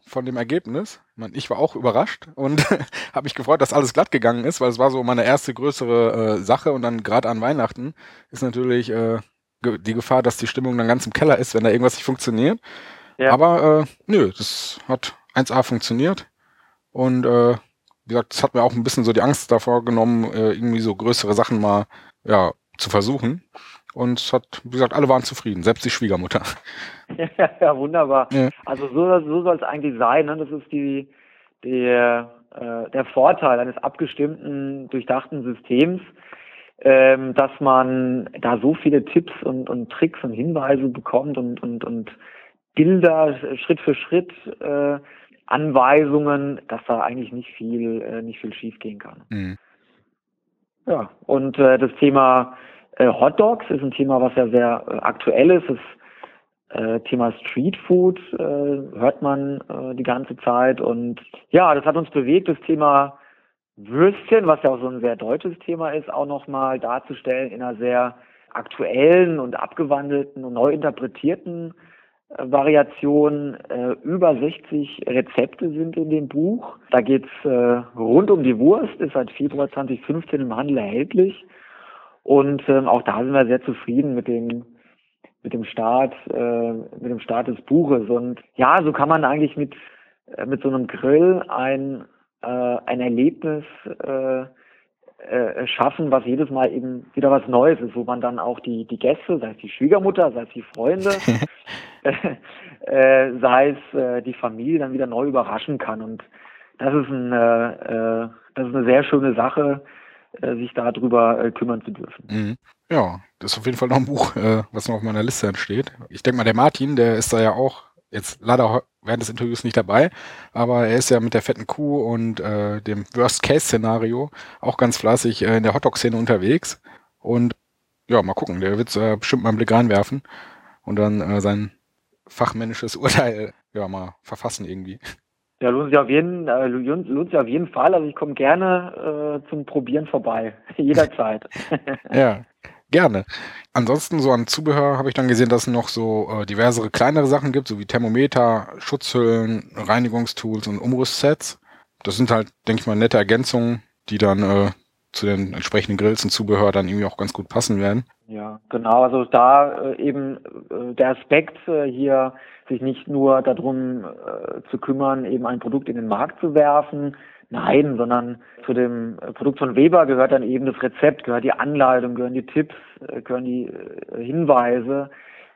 von dem Ergebnis. Ich, meine, ich war auch überrascht und habe mich gefreut, dass alles glatt gegangen ist, weil es war so meine erste größere äh, Sache und dann gerade an Weihnachten ist natürlich ge die Gefahr, dass die Stimmung dann ganz im Keller ist, wenn da irgendwas nicht funktioniert. Ja. Aber nö, das hat 1A funktioniert und wie gesagt, das hat mir auch ein bisschen so die Angst davor genommen, äh, irgendwie so größere Sachen mal ja, zu versuchen. und es hat, wie gesagt, alle waren zufrieden, selbst die Schwiegermutter. Ja, ja wunderbar. Ja. Also so, so soll es eigentlich sein. Ne? Das ist die, die, äh, der Vorteil eines abgestimmten, durchdachten Systems, ähm, dass man da so viele Tipps und, und Tricks und Hinweise bekommt und, und, und Bilder Schritt für Schritt äh, Anweisungen, dass da eigentlich nicht viel, äh, nicht viel schief gehen kann. Mhm. Ja, und äh, das Thema äh, Hot Dogs ist ein Thema, was ja sehr äh, aktuell ist. Das äh, Thema Street Food äh, hört man äh, die ganze Zeit. Und ja, das hat uns bewegt, das Thema Würstchen, was ja auch so ein sehr deutsches Thema ist, auch nochmal darzustellen in einer sehr aktuellen und abgewandelten und neu interpretierten Variationen. Äh, über 60 Rezepte sind in dem Buch. Da geht's äh, rund um die Wurst, ist seit Februar 2015 im Handel erhältlich. Und ähm, auch da sind wir sehr zufrieden mit dem mit dem Start äh, mit dem Start des Buches. Und ja, so kann man eigentlich mit äh, mit so einem Grill ein äh, ein Erlebnis äh, schaffen, was jedes Mal eben wieder was Neues ist, wo man dann auch die, die Gäste, sei es die Schwiegermutter, sei es die Freunde, äh, sei es äh, die Familie dann wieder neu überraschen kann. Und das ist, ein, äh, äh das ist eine sehr schöne Sache, äh, sich darüber äh, kümmern zu dürfen. Mhm. Ja, das ist auf jeden Fall noch ein Buch, was noch auf meiner Liste entsteht. Ich denke mal, der Martin, der ist da ja auch jetzt leider während des Interviews nicht dabei, aber er ist ja mit der fetten Kuh und äh, dem Worst-Case-Szenario auch ganz fleißig äh, in der Hotdog-Szene unterwegs. Und ja, mal gucken, der wird äh, bestimmt mal einen Blick reinwerfen und dann äh, sein fachmännisches Urteil ja mal verfassen irgendwie. Ja, lohnt sich auf jeden, äh, lohnt sich auf jeden Fall. Also ich komme gerne äh, zum Probieren vorbei. Jederzeit. ja, gerne. Ansonsten so an Zubehör habe ich dann gesehen, dass es noch so äh, diversere kleinere Sachen gibt, so wie Thermometer, Schutzhüllen, Reinigungstools und Umrüstsets. Das sind halt, denke ich mal, nette Ergänzungen, die dann äh, zu den entsprechenden Grills und Zubehör dann irgendwie auch ganz gut passen werden. Ja, genau. Also da äh, eben äh, der Aspekt äh, hier, sich nicht nur darum äh, zu kümmern, eben ein Produkt in den Markt zu werfen, Nein, sondern zu dem Produkt von Weber gehört dann eben das Rezept, gehört die Anleitung, gehören die Tipps, äh, gehören die äh, Hinweise,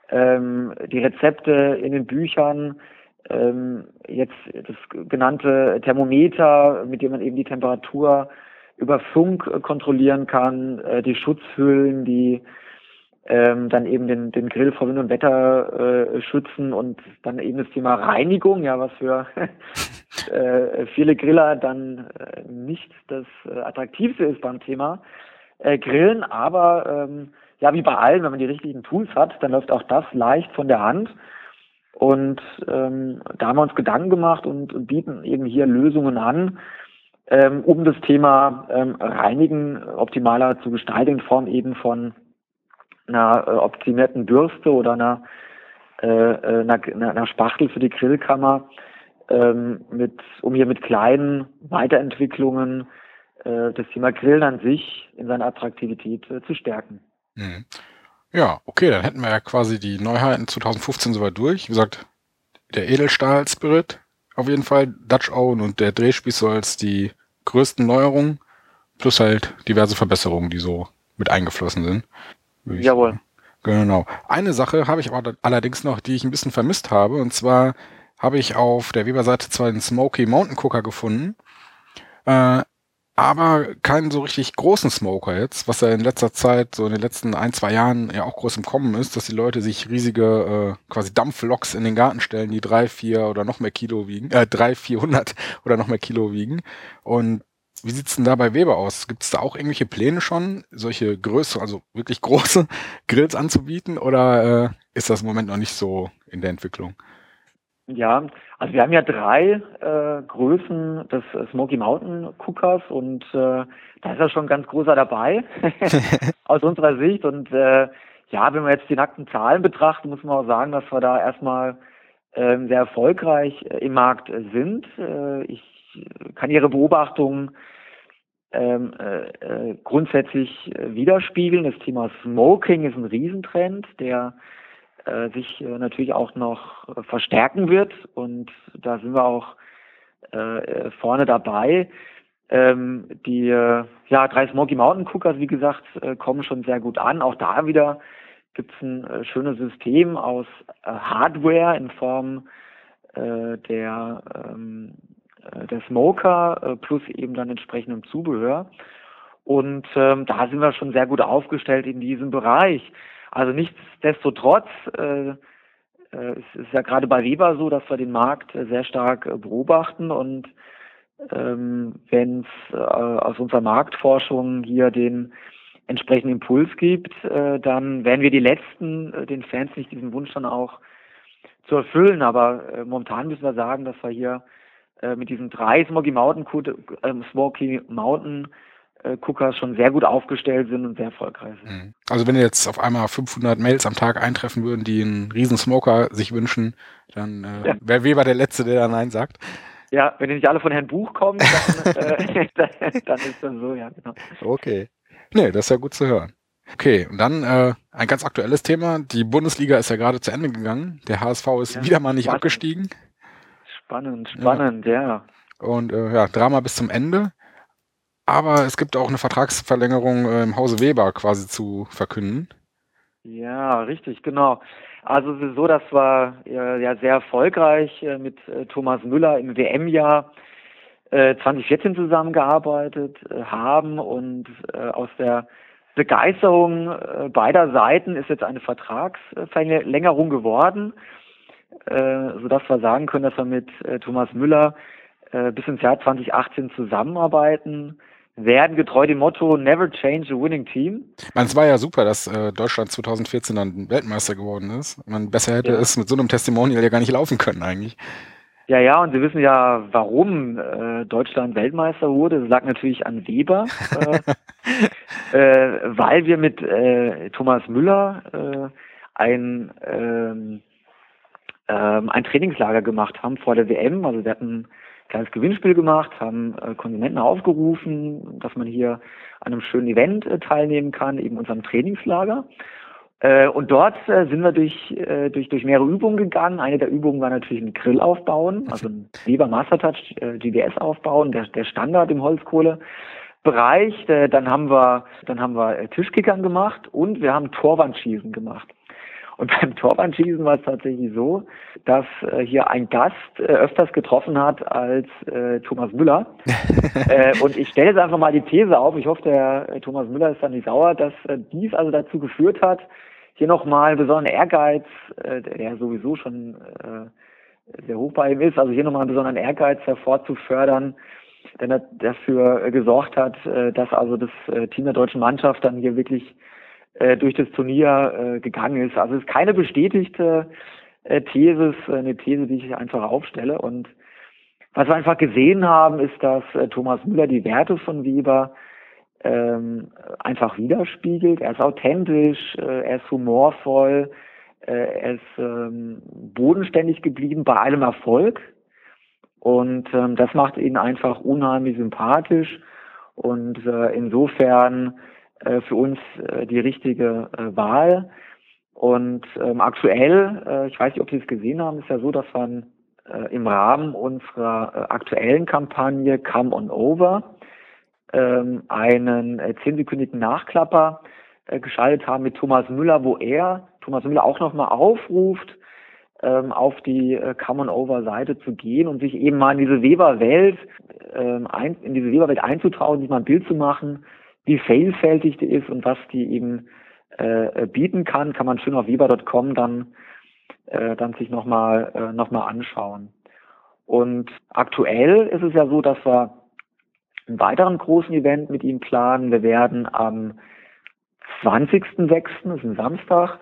ähm, die Rezepte in den Büchern, ähm, jetzt das genannte Thermometer, mit dem man eben die Temperatur über Funk äh, kontrollieren kann, äh, die Schutzhüllen, die ähm, dann eben den, den Grill vor Wind und Wetter äh, schützen und dann eben das Thema Reinigung, ja, was für äh, viele Griller dann äh, nicht das äh, attraktivste ist beim Thema äh, Grillen, aber ähm, ja, wie bei allen, wenn man die richtigen Tools hat, dann läuft auch das leicht von der Hand. Und ähm, da haben wir uns Gedanken gemacht und, und bieten eben hier Lösungen an, ähm, um das Thema ähm, Reinigen optimaler zu gestalten in Form eben von einer äh, optimierten Bürste oder einer, äh, äh einer, einer Spachtel für die Grillkammer, ähm, mit, um hier mit kleinen Weiterentwicklungen äh, das Thema Grillen an sich in seiner Attraktivität äh, zu stärken. Mhm. Ja, okay, dann hätten wir ja quasi die Neuheiten 2015 soweit durch. Wie gesagt, der Edelstahl Spirit auf jeden Fall, Dutch Owen und der Drehspieß so als die größten Neuerungen, plus halt diverse Verbesserungen, die so mit eingeflossen sind. Jawohl. Sagen. Genau. Eine Sache habe ich aber allerdings noch, die ich ein bisschen vermisst habe, und zwar habe ich auf der Weber-Seite zwar den Smoky Mountain Cooker gefunden, äh, aber keinen so richtig großen Smoker jetzt, was ja in letzter Zeit, so in den letzten ein, zwei Jahren ja auch groß im Kommen ist, dass die Leute sich riesige äh, quasi Dampfloks in den Garten stellen, die drei, vier oder noch mehr Kilo wiegen, äh, drei, vierhundert oder noch mehr Kilo wiegen. Und wie sieht's denn da bei Weber aus? Gibt es da auch irgendwelche Pläne schon, solche Größe, also wirklich große Grills anzubieten oder äh, ist das im Moment noch nicht so in der Entwicklung? Ja, also wir haben ja drei äh, Größen des Smoky Mountain Cookers und äh, da ist ja schon ganz großer dabei aus unserer Sicht. Und äh, ja, wenn wir jetzt die nackten Zahlen betrachten, muss man auch sagen, dass wir da erstmal äh, sehr erfolgreich äh, im Markt sind. Äh, ich kann Ihre Beobachtungen ähm, äh, äh, grundsätzlich äh, widerspiegeln. Das Thema Smoking ist ein Riesentrend, der äh, sich äh, natürlich auch noch äh, verstärken wird. Und da sind wir auch äh, vorne dabei. Ähm, die äh, ja, drei Smoky Mountain Cookers, wie gesagt, äh, kommen schon sehr gut an. Auch da wieder gibt es ein äh, schönes System aus äh, Hardware in Form äh, der, ähm, äh, der Smoker äh, plus eben dann entsprechendem Zubehör. Und ähm, da sind wir schon sehr gut aufgestellt in diesem Bereich. Also nichtsdestotrotz äh, äh, es ist ja gerade bei Weber so, dass wir den Markt äh, sehr stark äh, beobachten und ähm, wenn es äh, aus unserer Marktforschung hier den entsprechenden Impuls gibt, äh, dann werden wir die Letzten, äh, den Fans nicht diesen Wunsch dann auch zu erfüllen. Aber äh, momentan müssen wir sagen, dass wir hier äh, mit diesen drei Smoky Mountain, äh, Smoky Mountain äh, Cookers schon sehr gut aufgestellt sind und sehr erfolgreich sind. Mhm. Also wenn jetzt auf einmal 500 Mails am Tag eintreffen würden, die einen riesen Smoker sich wünschen, dann äh, ja. wäre Weber der Letzte, der da Nein sagt. Ja, wenn die nicht alle von Herrn Buch kommen, dann, äh, dann, dann, ist das so, ja, genau. Okay. Nee, das ist ja gut zu hören. Okay, und dann äh, ein ganz aktuelles Thema. Die Bundesliga ist ja gerade zu Ende gegangen. Der HSV ist ja, wieder mal nicht spannend. abgestiegen. Spannend, spannend, ja. ja. Und äh, ja, Drama bis zum Ende aber es gibt auch eine Vertragsverlängerung äh, im Hause Weber quasi zu verkünden. Ja, richtig, genau. Also so, dass wir äh, ja sehr erfolgreich äh, mit äh, Thomas Müller im WM-Jahr 2014 äh, zusammengearbeitet äh, haben und aus der Begeisterung beider Seiten ist jetzt eine Vertragsverlängerung geworden, sodass wir sagen können, dass wir mit Thomas Müller bis ins Jahr 2018 zusammenarbeiten werden getreu dem Motto Never Change a Winning Team. Man, es war ja super, dass äh, Deutschland 2014 dann Weltmeister geworden ist. Man, besser hätte ja. es mit so einem Testimonial ja gar nicht laufen können eigentlich. Ja, ja, und Sie wissen ja, warum äh, Deutschland Weltmeister wurde. Das lag natürlich an Weber, äh, äh, weil wir mit äh, Thomas Müller äh, ein, ähm, ähm, ein Trainingslager gemacht haben vor der WM. Also wir hatten kleines Gewinnspiel gemacht, haben äh, Konsumenten aufgerufen, dass man hier an einem schönen Event äh, teilnehmen kann, eben unserem Trainingslager. Äh, und dort äh, sind wir durch, äh, durch, durch mehrere Übungen gegangen. Eine der Übungen war natürlich ein Grill aufbauen, also ein Weber Mastertouch äh, GBS aufbauen, der, der Standard im Holzkohlebereich. Äh, dann haben wir, dann haben wir äh, Tischkickern gemacht und wir haben Torwandschießen gemacht. Und beim Torwandschießen war es tatsächlich so, dass äh, hier ein Gast äh, öfters getroffen hat als äh, Thomas Müller. äh, und ich stelle jetzt einfach mal die These auf, ich hoffe, der äh, Thomas Müller ist dann nicht sauer, dass äh, dies also dazu geführt hat, hier nochmal besonderen Ehrgeiz, der sowieso schon sehr hoch bei ihm ist, also hier nochmal einen besonderen Ehrgeiz hervorzufördern, denn er dafür gesorgt hat, dass also das Team der deutschen Mannschaft dann hier wirklich äh, durch das Turnier äh, gegangen ist. Also es ist keine bestätigte äh, These, ist eine These, die ich einfach aufstelle. Und was wir einfach gesehen haben, ist, dass äh, Thomas Müller die Werte von Weber ähm, einfach widerspiegelt. Er ist authentisch, äh, er ist humorvoll, äh, er ist ähm, bodenständig geblieben bei allem Erfolg. Und ähm, das macht ihn einfach unheimlich sympathisch. Und äh, insofern äh, für uns äh, die richtige äh, Wahl. Und ähm, aktuell, äh, ich weiß nicht, ob Sie es gesehen haben, ist ja so, dass wir äh, im Rahmen unserer äh, aktuellen Kampagne Come On Over ähm, einen äh, zehnsekündigen Nachklapper äh, geschaltet haben mit Thomas Müller, wo er, Thomas Müller auch nochmal aufruft, ähm, auf die äh, Come On Over Seite zu gehen und sich eben mal in diese Weber-Welt, ähm, ein, in diese Weber-Welt einzutrauen, sich mal ein Bild zu machen, wie vielfältig die ist und was die eben äh, bieten kann, kann man schön auf Viva.com dann, äh, dann sich nochmal äh, noch anschauen. Und aktuell ist es ja so, dass wir einen weiteren großen Event mit ihm planen. Wir werden am 20.06., das ist ein Samstag,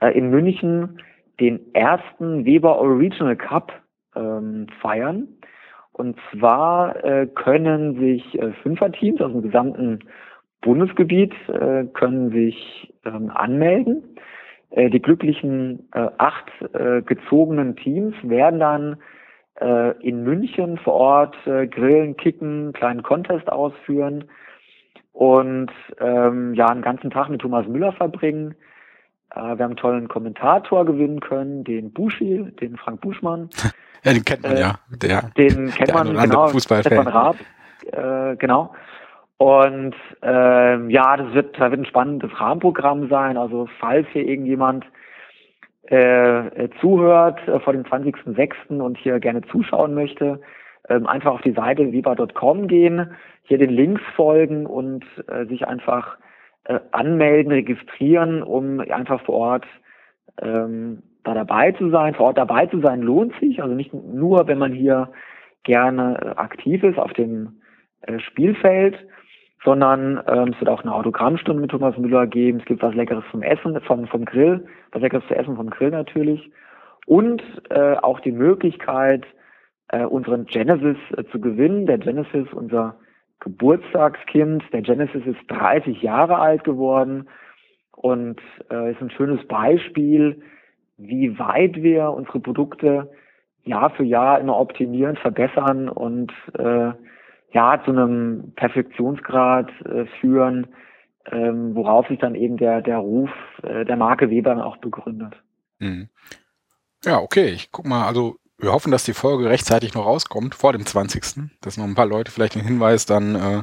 äh, in München den ersten Weber Original Cup ähm, feiern. Und zwar äh, können sich äh, Fünferteams aus dem gesamten Bundesgebiet äh, können sich ähm, anmelden. Äh, die glücklichen äh, acht äh, gezogenen Teams werden dann äh, in München vor Ort äh, grillen, kicken, kleinen Contest ausführen und ähm, ja einen ganzen Tag mit Thomas Müller verbringen. wir haben einen tollen Kommentator gewinnen können, den Buschi, den Frank Buschmann. Ja, den kennt man ja. Der, den kennt der man, genau. Fußballfan. Raab, äh, genau. Und ähm, ja, das wird, da wird ein spannendes Rahmenprogramm sein. Also falls hier irgendjemand äh, äh zuhört äh, vor dem 20.06. und hier gerne zuschauen möchte, ähm, einfach auf die Seite viva.com gehen, hier den Links folgen und äh, sich einfach äh, anmelden, registrieren, um einfach vor Ort ähm, da dabei zu sein. Vor Ort dabei zu sein lohnt sich, also nicht nur, wenn man hier gerne äh, aktiv ist auf dem äh, Spielfeld, sondern ähm, es wird auch eine Autogrammstunde mit Thomas Müller geben. Es gibt was Leckeres zum Essen vom, vom Grill, was Leckeres zu essen vom Grill natürlich. Und äh, auch die Möglichkeit, äh, unseren Genesis äh, zu gewinnen. Der Genesis, unser Geburtstagskind. Der Genesis ist 30 Jahre alt geworden und äh, ist ein schönes Beispiel, wie weit wir unsere Produkte Jahr für Jahr immer optimieren, verbessern und äh, ja zu einem Perfektionsgrad äh, führen, ähm, worauf sich dann eben der der Ruf äh, der Marke Weber auch begründet. Mhm. Ja, okay. Ich guck mal, also wir hoffen, dass die Folge rechtzeitig noch rauskommt, vor dem 20. Dass noch ein paar Leute vielleicht den Hinweis dann äh,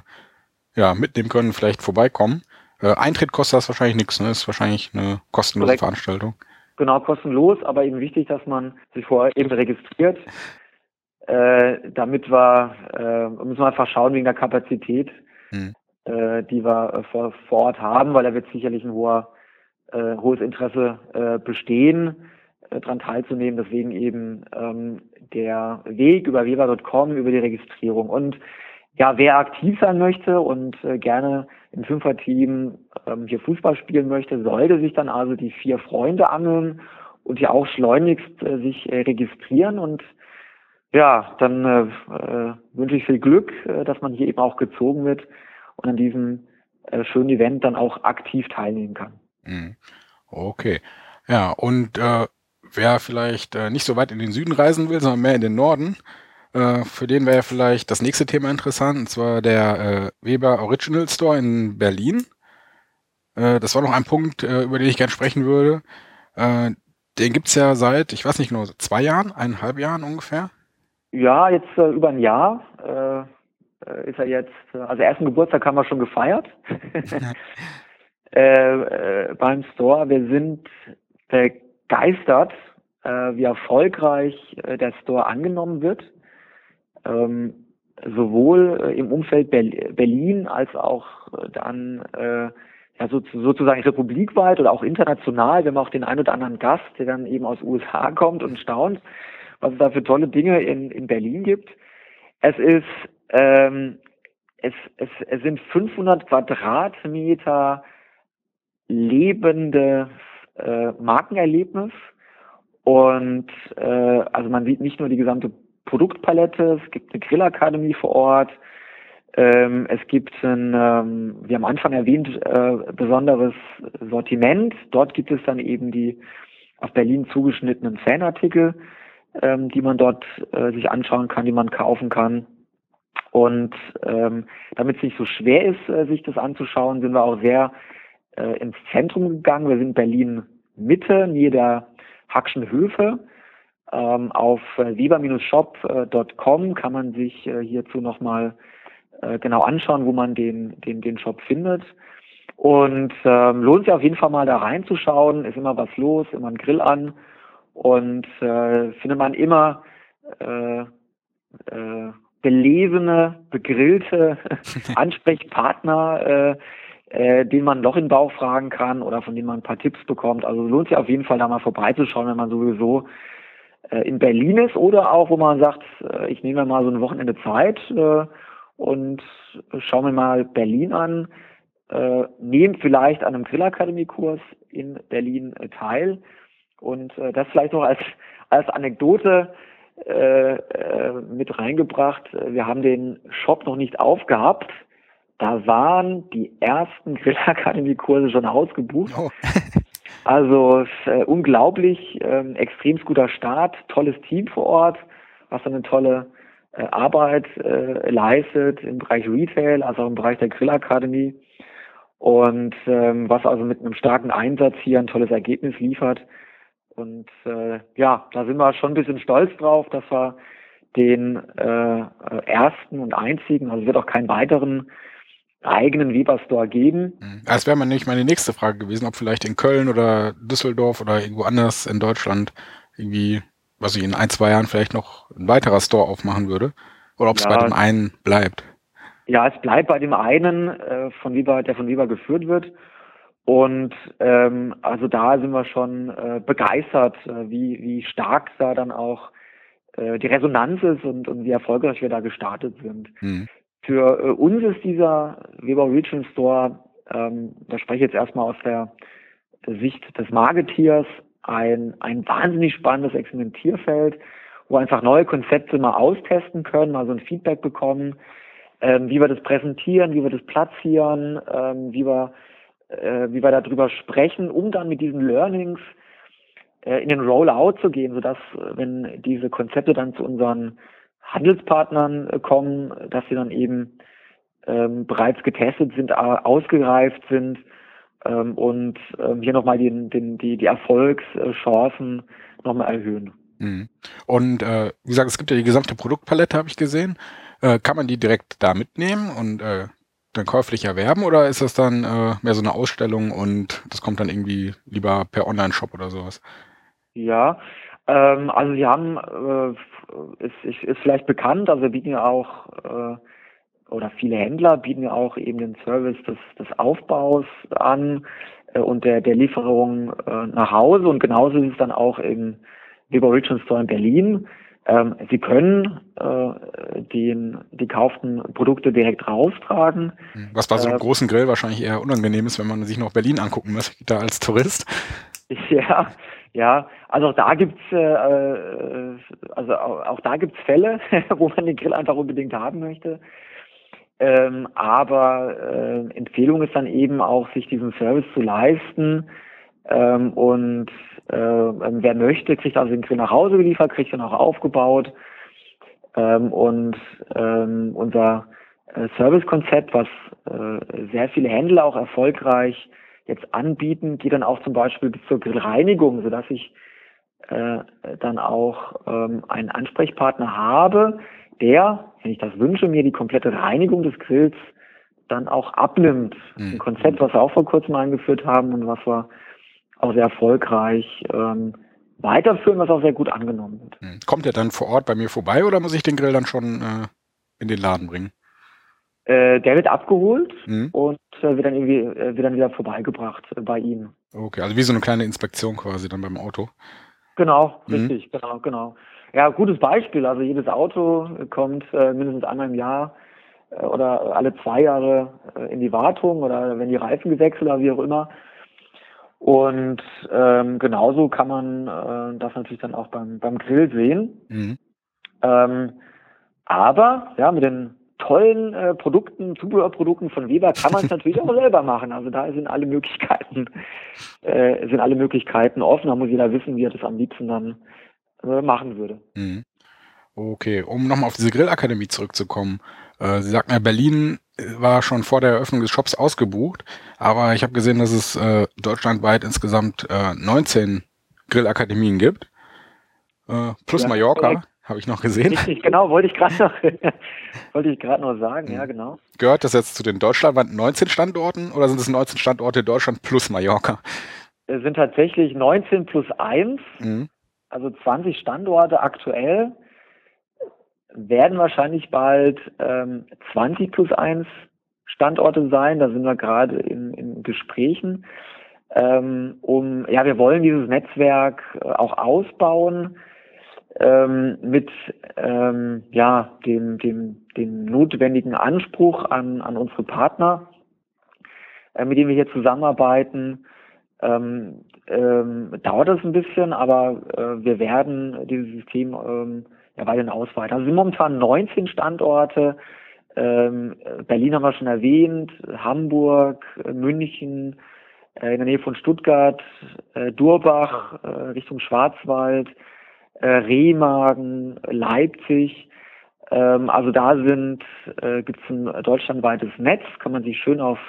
ja, mitnehmen können, vielleicht vorbeikommen. Äh, Eintritt kostet das wahrscheinlich nichts, ne? Ist wahrscheinlich eine kostenlose Korrekt. Veranstaltung. Genau, kostenlos, aber eben wichtig, dass man sich vorher eben registriert. Äh, damit wir, äh, müssen wir einfach schauen wegen der Kapazität, hm. äh, die wir äh, vor, vor Ort haben, weil da wird sicherlich ein hoher, äh, hohes Interesse äh, bestehen äh, daran teilzunehmen. Deswegen eben ähm, der Weg über weber.com, über die Registrierung. Und ja, wer aktiv sein möchte und äh, gerne im Fünferteam ähm, hier Fußball spielen möchte, sollte sich dann also die vier Freunde angeln und hier auch schleunigst äh, sich äh, registrieren. Und ja, dann äh, äh, wünsche ich viel Glück, äh, dass man hier eben auch gezogen wird und an diesem äh, schönen Event dann auch aktiv teilnehmen kann. Mhm. Okay. Ja, und äh, wer vielleicht äh, nicht so weit in den Süden reisen will, sondern mehr in den Norden, äh, für den wäre vielleicht das nächste Thema interessant, und zwar der äh, Weber Original Store in Berlin. Äh, das war noch ein Punkt, äh, über den ich gerne sprechen würde. Den gibt's ja seit, ich weiß nicht genau, zwei Jahren, eineinhalb Jahren ungefähr. Ja, jetzt äh, über ein Jahr äh, ist er jetzt, äh, also ersten Geburtstag haben wir schon gefeiert äh, äh, beim Store. Wir sind begeistert, äh, wie erfolgreich der Store angenommen wird. Ähm, sowohl im Umfeld Ber Berlin als auch dann ja, so, sozusagen republikweit oder auch international. Wir haben auch den einen oder anderen Gast, der dann eben aus USA kommt und staunt, was es da für tolle Dinge in, in Berlin gibt. Es ist, ähm, es, es, es sind 500 Quadratmeter lebendes äh, Markenerlebnis. Und äh, also man sieht nicht nur die gesamte Produktpalette, es gibt eine Grillakademie vor Ort, ähm, es gibt ein, ähm, wie am Anfang erwähnt, äh, besonderes Sortiment. Dort gibt es dann eben die auf Berlin zugeschnittenen Fanartikel, ähm, die man dort äh, sich anschauen kann, die man kaufen kann. Und ähm, damit es nicht so schwer ist, äh, sich das anzuschauen, sind wir auch sehr äh, ins Zentrum gegangen. Wir sind Berlin Mitte, nähe der Hackschen Höfe. Ähm, auf äh, weber-shop.com kann man sich äh, hierzu nochmal äh, genau anschauen, wo man den, den, den Shop findet. Und ähm, lohnt sich auf jeden Fall mal da reinzuschauen. Ist immer was los, immer ein Grill an. Und äh, findet man immer äh, äh, belesene, begrillte Ansprechpartner, äh, äh, den man Loch in den Bauch fragen kann oder von denen man ein paar Tipps bekommt. Also lohnt sich auf jeden Fall da mal vorbeizuschauen, wenn man sowieso äh, in Berlin ist oder auch, wo man sagt, äh, ich nehme mir mal so ein Wochenende Zeit äh, und schaue mir mal Berlin an, äh, nehme vielleicht an einem Grillakademie-Kurs in Berlin äh, teil und äh, das vielleicht noch als, als Anekdote äh, äh, mit reingebracht. Wir haben den Shop noch nicht aufgehabt. Da waren die ersten Grillakademie-Kurse schon ausgebucht. Oh. also äh, unglaublich, äh, extrem guter Start, tolles Team vor Ort, was eine tolle äh, Arbeit äh, leistet im Bereich Retail, also auch im Bereich der Grillakademie. Und ähm, was also mit einem starken Einsatz hier ein tolles Ergebnis liefert. Und äh, ja, da sind wir schon ein bisschen stolz drauf, dass wir den äh, ersten und einzigen, also wird auch keinen weiteren eigenen Weber Store geben. Das wäre nämlich meine nächste Frage gewesen, ob vielleicht in Köln oder Düsseldorf oder irgendwo anders in Deutschland irgendwie, was ich in ein, zwei Jahren vielleicht noch ein weiterer Store aufmachen würde. Oder ob es Ja. bei dem einen bleibt. Ja, es bleibt bei dem einen, äh, von Weber, der von Weber geführt wird. Und ähm, also da sind wir schon äh, begeistert, äh, wie, wie stark da dann auch äh, die Resonanz ist und, und wie erfolgreich wir da gestartet sind. Hm. Für äh, uns ist dieser Weber Regional Store, ähm, da spreche ich jetzt erstmal aus der Sicht des Marketiers, ein, ein wahnsinnig spannendes Experimentierfeld, wo einfach neue Konzepte mal austesten können, mal so ein Feedback bekommen, ähm, wie wir das präsentieren, wie wir das platzieren, ähm, wie wir äh, wie wir darüber sprechen, um dann mit diesen Learnings äh, in den Rollout zu gehen, sodass, äh, wenn diese Konzepte dann zu unseren Handelspartnern äh, kommen, dass sie dann eben ähm, bereits getestet sind, ausgereift sind ähm, und ähm, hier nochmal den, den, die, die Erfolgschancen nochmal erhöhen. Mhm. Und äh, wie gesagt, es gibt ja die gesamte Produktpalette, habe ich gesehen. Äh, kann man die direkt da mitnehmen und äh, dann käuflich erwerben oder ist das dann äh, mehr so eine Ausstellung und das kommt dann irgendwie lieber per Online-Shop oder sowas? Ja, ähm, also Sie haben, äh, ist, ist, ist vielleicht bekannt, also wir bieten ja auch, äh, oder viele Händler bieten ja auch eben den Service des, des Aufbaus an äh, und der, der Lieferung äh, nach Hause und genauso ist es dann auch im Weber Region Store in Berlin. Ähm, Sie können äh, den, die kauften Produkte direkt raustragen. Was bei so einem Äh, großen Grill wahrscheinlich eher unangenehm ist, wenn man sich noch Berlin angucken möchte, da als Tourist. Ja, ja, also auch da gibt's äh, äh, also auch, auch da gibt's Fälle, wo man den Grill einfach unbedingt haben möchte. Ähm, aber äh, Empfehlung ist dann eben auch, sich diesen Service zu leisten. Ähm, und äh, wer möchte, kriegt also den Grill nach Hause geliefert, kriegt ihn auch aufgebaut. Ähm, und ähm, unser äh, Servicekonzept, was äh, sehr viele Händler auch erfolgreich jetzt anbieten, geht dann auch zum Beispiel bis zur Grillreinigung, sodass ich äh, dann auch ähm, einen Ansprechpartner habe, der, wenn ich das wünsche, mir die komplette Reinigung des Grills dann auch abnimmt. Mhm. Ein Konzept, was wir auch vor kurzem eingeführt haben und was wir auch sehr erfolgreich ähm, weiterführen, was auch sehr gut angenommen wird. Hm. Kommt der dann vor Ort bei mir vorbei oder muss ich den Grill dann schon äh, in den Laden bringen? Äh, der wird abgeholt Hm. und äh, wird dann irgendwie äh, wird dann wieder vorbeigebracht äh, bei Ihnen. Okay, also wie so eine kleine Inspektion quasi dann beim Auto. Genau, Mhm. richtig, genau, genau. Ja, gutes Beispiel. Also jedes Auto kommt äh, mindestens einmal im Jahr oder alle zwei Jahre in die Wartung oder wenn die Reifen gewechselt oder wie auch immer. Und ähm, genauso kann man äh, das natürlich dann auch beim, beim Grill sehen. Mhm. Ähm, aber ja, mit den tollen äh, Produkten, Zubehörprodukten von Weber kann man es natürlich auch selber machen. Also da sind alle Möglichkeiten, äh, sind alle Möglichkeiten offen. Da muss jeder wissen, wie er das am liebsten dann äh, machen würde. Mhm. Okay, um nochmal auf diese Grillakademie zurückzukommen. Äh, Sie sagten ja, Berlin äh, war schon vor der Eröffnung des Shops ausgebucht, aber ich habe gesehen, dass es äh, deutschlandweit insgesamt äh, 19 Grillakademien gibt. Äh, plus Ja, Mallorca, habe ich noch gesehen. Richtig, genau, wollte ich gerade noch, wollte ich gerade noch sagen, ja, genau. Gehört das jetzt zu den deutschlandweit 19 Standorten oder sind es 19 Standorte in Deutschland plus Mallorca? Es sind tatsächlich 19 plus 1, Mhm. also 20 Standorte aktuell, werden wahrscheinlich bald ähm, 20 plus 1 Standorte sein. Da sind wir gerade in, in Gesprächen. Ähm, um, ja, wir wollen dieses Netzwerk äh, auch ausbauen ähm, mit ähm, ja, dem, dem, dem notwendigen Anspruch an, an unsere Partner, äh, mit denen wir hier zusammenarbeiten. Ähm, ähm, dauert das ein bisschen, aber äh, wir werden dieses System ähm, ja weiterhin ausweiten. Also es sind momentan 19 Standorte. Ähm, Berlin haben wir schon erwähnt, Hamburg, München, äh, in der Nähe von Stuttgart, äh, Durbach, äh, Richtung Schwarzwald, äh, Remagen, Leipzig. Ähm, also da sind äh, gibt es ein deutschlandweites Netz, kann man sich schön auf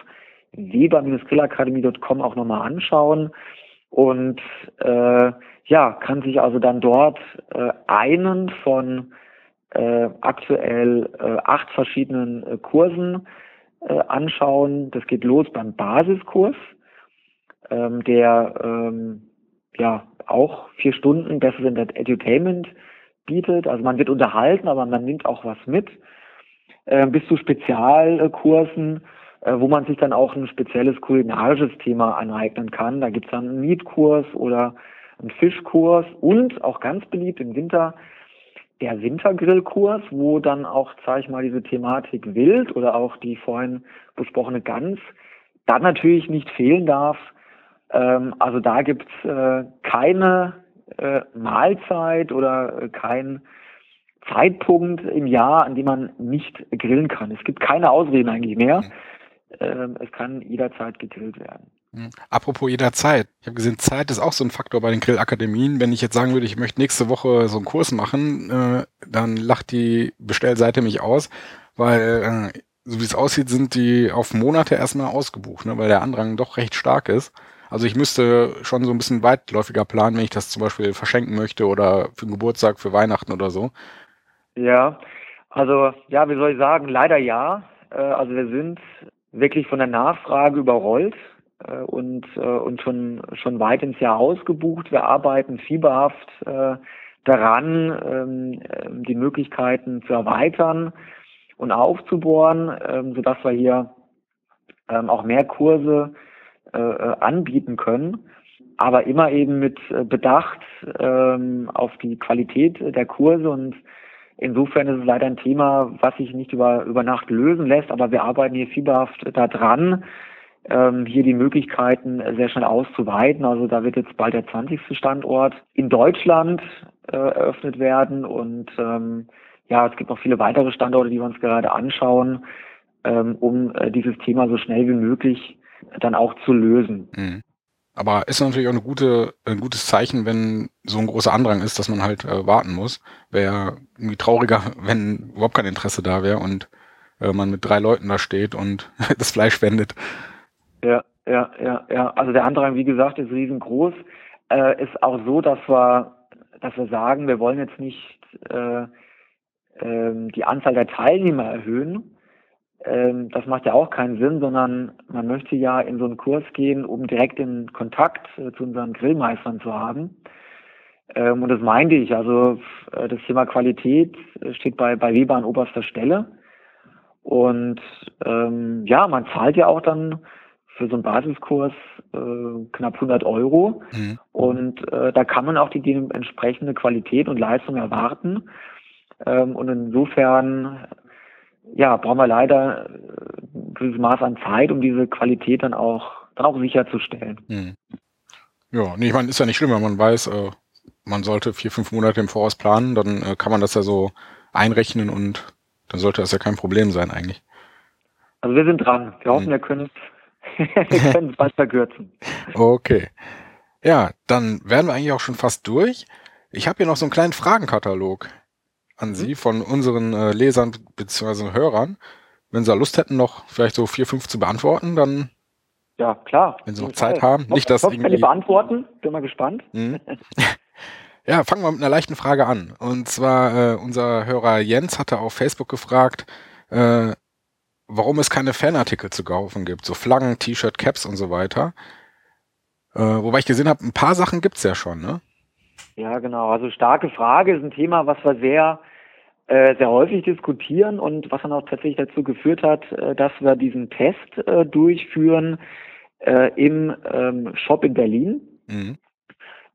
weber-grillakademie.com auch nochmal anschauen und äh, ja, kann sich also dann dort äh, einen von äh, aktuell äh, acht verschiedenen äh, Kursen äh, anschauen. Das geht los beim Basiskurs, ähm, der ähm, ja auch vier Stunden Besseres Edutainment bietet. Also man wird unterhalten, aber man nimmt auch was mit. Äh, bis zu Spezialkursen, wo man sich dann auch ein spezielles kulinarisches Thema aneignen kann. Da gibt's dann einen Mietkurs oder einen Fischkurs und auch ganz beliebt im Winter der Wintergrillkurs, wo dann auch, sage ich mal, diese Thematik Wild oder auch die vorhin besprochene Gans dann natürlich nicht fehlen darf. Ähm, also da gibt's äh, keine äh, Mahlzeit oder äh, kein Zeitpunkt im Jahr, an dem man nicht grillen kann. Es gibt keine Ausreden eigentlich mehr. Ähm, es kann jederzeit gegrillt werden. Mhm. Apropos jederzeit. Ich habe gesehen, Zeit ist auch so ein Faktor bei den Grillakademien. Wenn ich jetzt sagen würde, ich möchte nächste Woche so einen Kurs machen, äh, dann lacht die Bestellseite mich aus, weil äh, so wie es aussieht, sind die auf Monate erstmal ausgebucht, ne, weil der Andrang doch recht stark ist. Also ich müsste schon so ein bisschen weitläufiger planen, wenn ich das zum Beispiel verschenken möchte oder für den Geburtstag, für Weihnachten oder so. Ja, also ja, wie soll ich sagen, leider ja. Äh, also wir sind wirklich von der Nachfrage überrollt äh, und, äh, und schon, schon weit ins Jahr ausgebucht. Wir arbeiten fieberhaft äh, daran, ähm, ähm, die Möglichkeiten zu erweitern und aufzubohren, ähm, sodass wir hier ähm, auch mehr Kurse äh, äh anbieten können, aber immer eben mit äh, Bedacht ähm, auf die Qualität der Kurse und Insofern ist es leider ein Thema, was sich nicht über, über Nacht lösen lässt, aber wir arbeiten hier fieberhaft daran, ähm, hier die Möglichkeiten sehr schnell auszuweiten. Also da wird jetzt bald der 20. Standort in Deutschland äh, eröffnet werden und ähm, ja, es gibt noch viele weitere Standorte, die wir uns gerade anschauen, ähm, um äh, dieses Thema so schnell wie möglich dann auch zu lösen. Mhm. Aber ist natürlich auch eine gute, ein gutes Zeichen, wenn so ein großer Andrang ist, dass man halt äh, warten muss. Wäre irgendwie trauriger, wenn überhaupt kein Interesse da wäre und äh, man mit drei Leuten da steht und das Fleisch wendet. Ja, ja, ja, ja. Also der Andrang, wie gesagt, ist riesengroß. Äh, ist auch so, dass wir, dass wir sagen, wir wollen jetzt nicht äh, äh, die Anzahl der Teilnehmer erhöhen. Ähm, das macht ja auch keinen Sinn, sondern man möchte ja in so einen Kurs gehen, um direkt in Kontakt äh, zu unseren Grillmeistern zu haben. Ähm, und das meinte ich. Also äh, das Thema Qualität äh, steht bei, bei Weber an oberster Stelle. Und ähm, ja, man zahlt ja auch dann für so einen Basiskurs äh, knapp 100 Euro. Mhm. Und äh, da kann man auch die, die entsprechende Qualität und Leistung erwarten. Ähm, und insofern, ja, brauchen wir leider ein gewisses Maß an Zeit, um diese Qualität dann auch, dann auch sicherzustellen. Mhm. Ja, nee, ich meine, ist ja nicht schlimm, wenn man weiß, äh, man sollte vier, fünf Monate im Voraus planen, dann äh, kann man das ja so einrechnen und dann sollte das ja kein Problem sein eigentlich. Also wir sind dran. Wir hoffen, wir können es Wir können es bald verkürzen. Okay. Ja, dann wären wir eigentlich auch schon fast durch. Ich habe hier noch so einen kleinen Fragenkatalog an mhm. Sie von unseren äh, Lesern bzw. Hörern. Wenn Sie da Lust hätten, noch vielleicht so vier, fünf zu beantworten, dann. Ja, klar. Wenn Sie noch Zeit Fall. haben. Nicht, dass ich irgendwie. beantworten. Bin mal gespannt. Mhm. Ja, fangen wir mit einer leichten Frage an. Und zwar, äh, unser Hörer Jens hatte auf Facebook gefragt, äh, warum es keine Fanartikel zu kaufen gibt, so Flaggen, T-Shirt, Caps und so weiter. Äh, wobei ich gesehen habe, ein paar Sachen gibt's ja schon, ne? Ja, genau. Also starke Frage ist ein Thema, was wir sehr, äh, sehr häufig diskutieren und was dann auch tatsächlich dazu geführt hat, äh, dass wir diesen Test äh, durchführen äh, im ähm, Shop in Berlin. Mhm.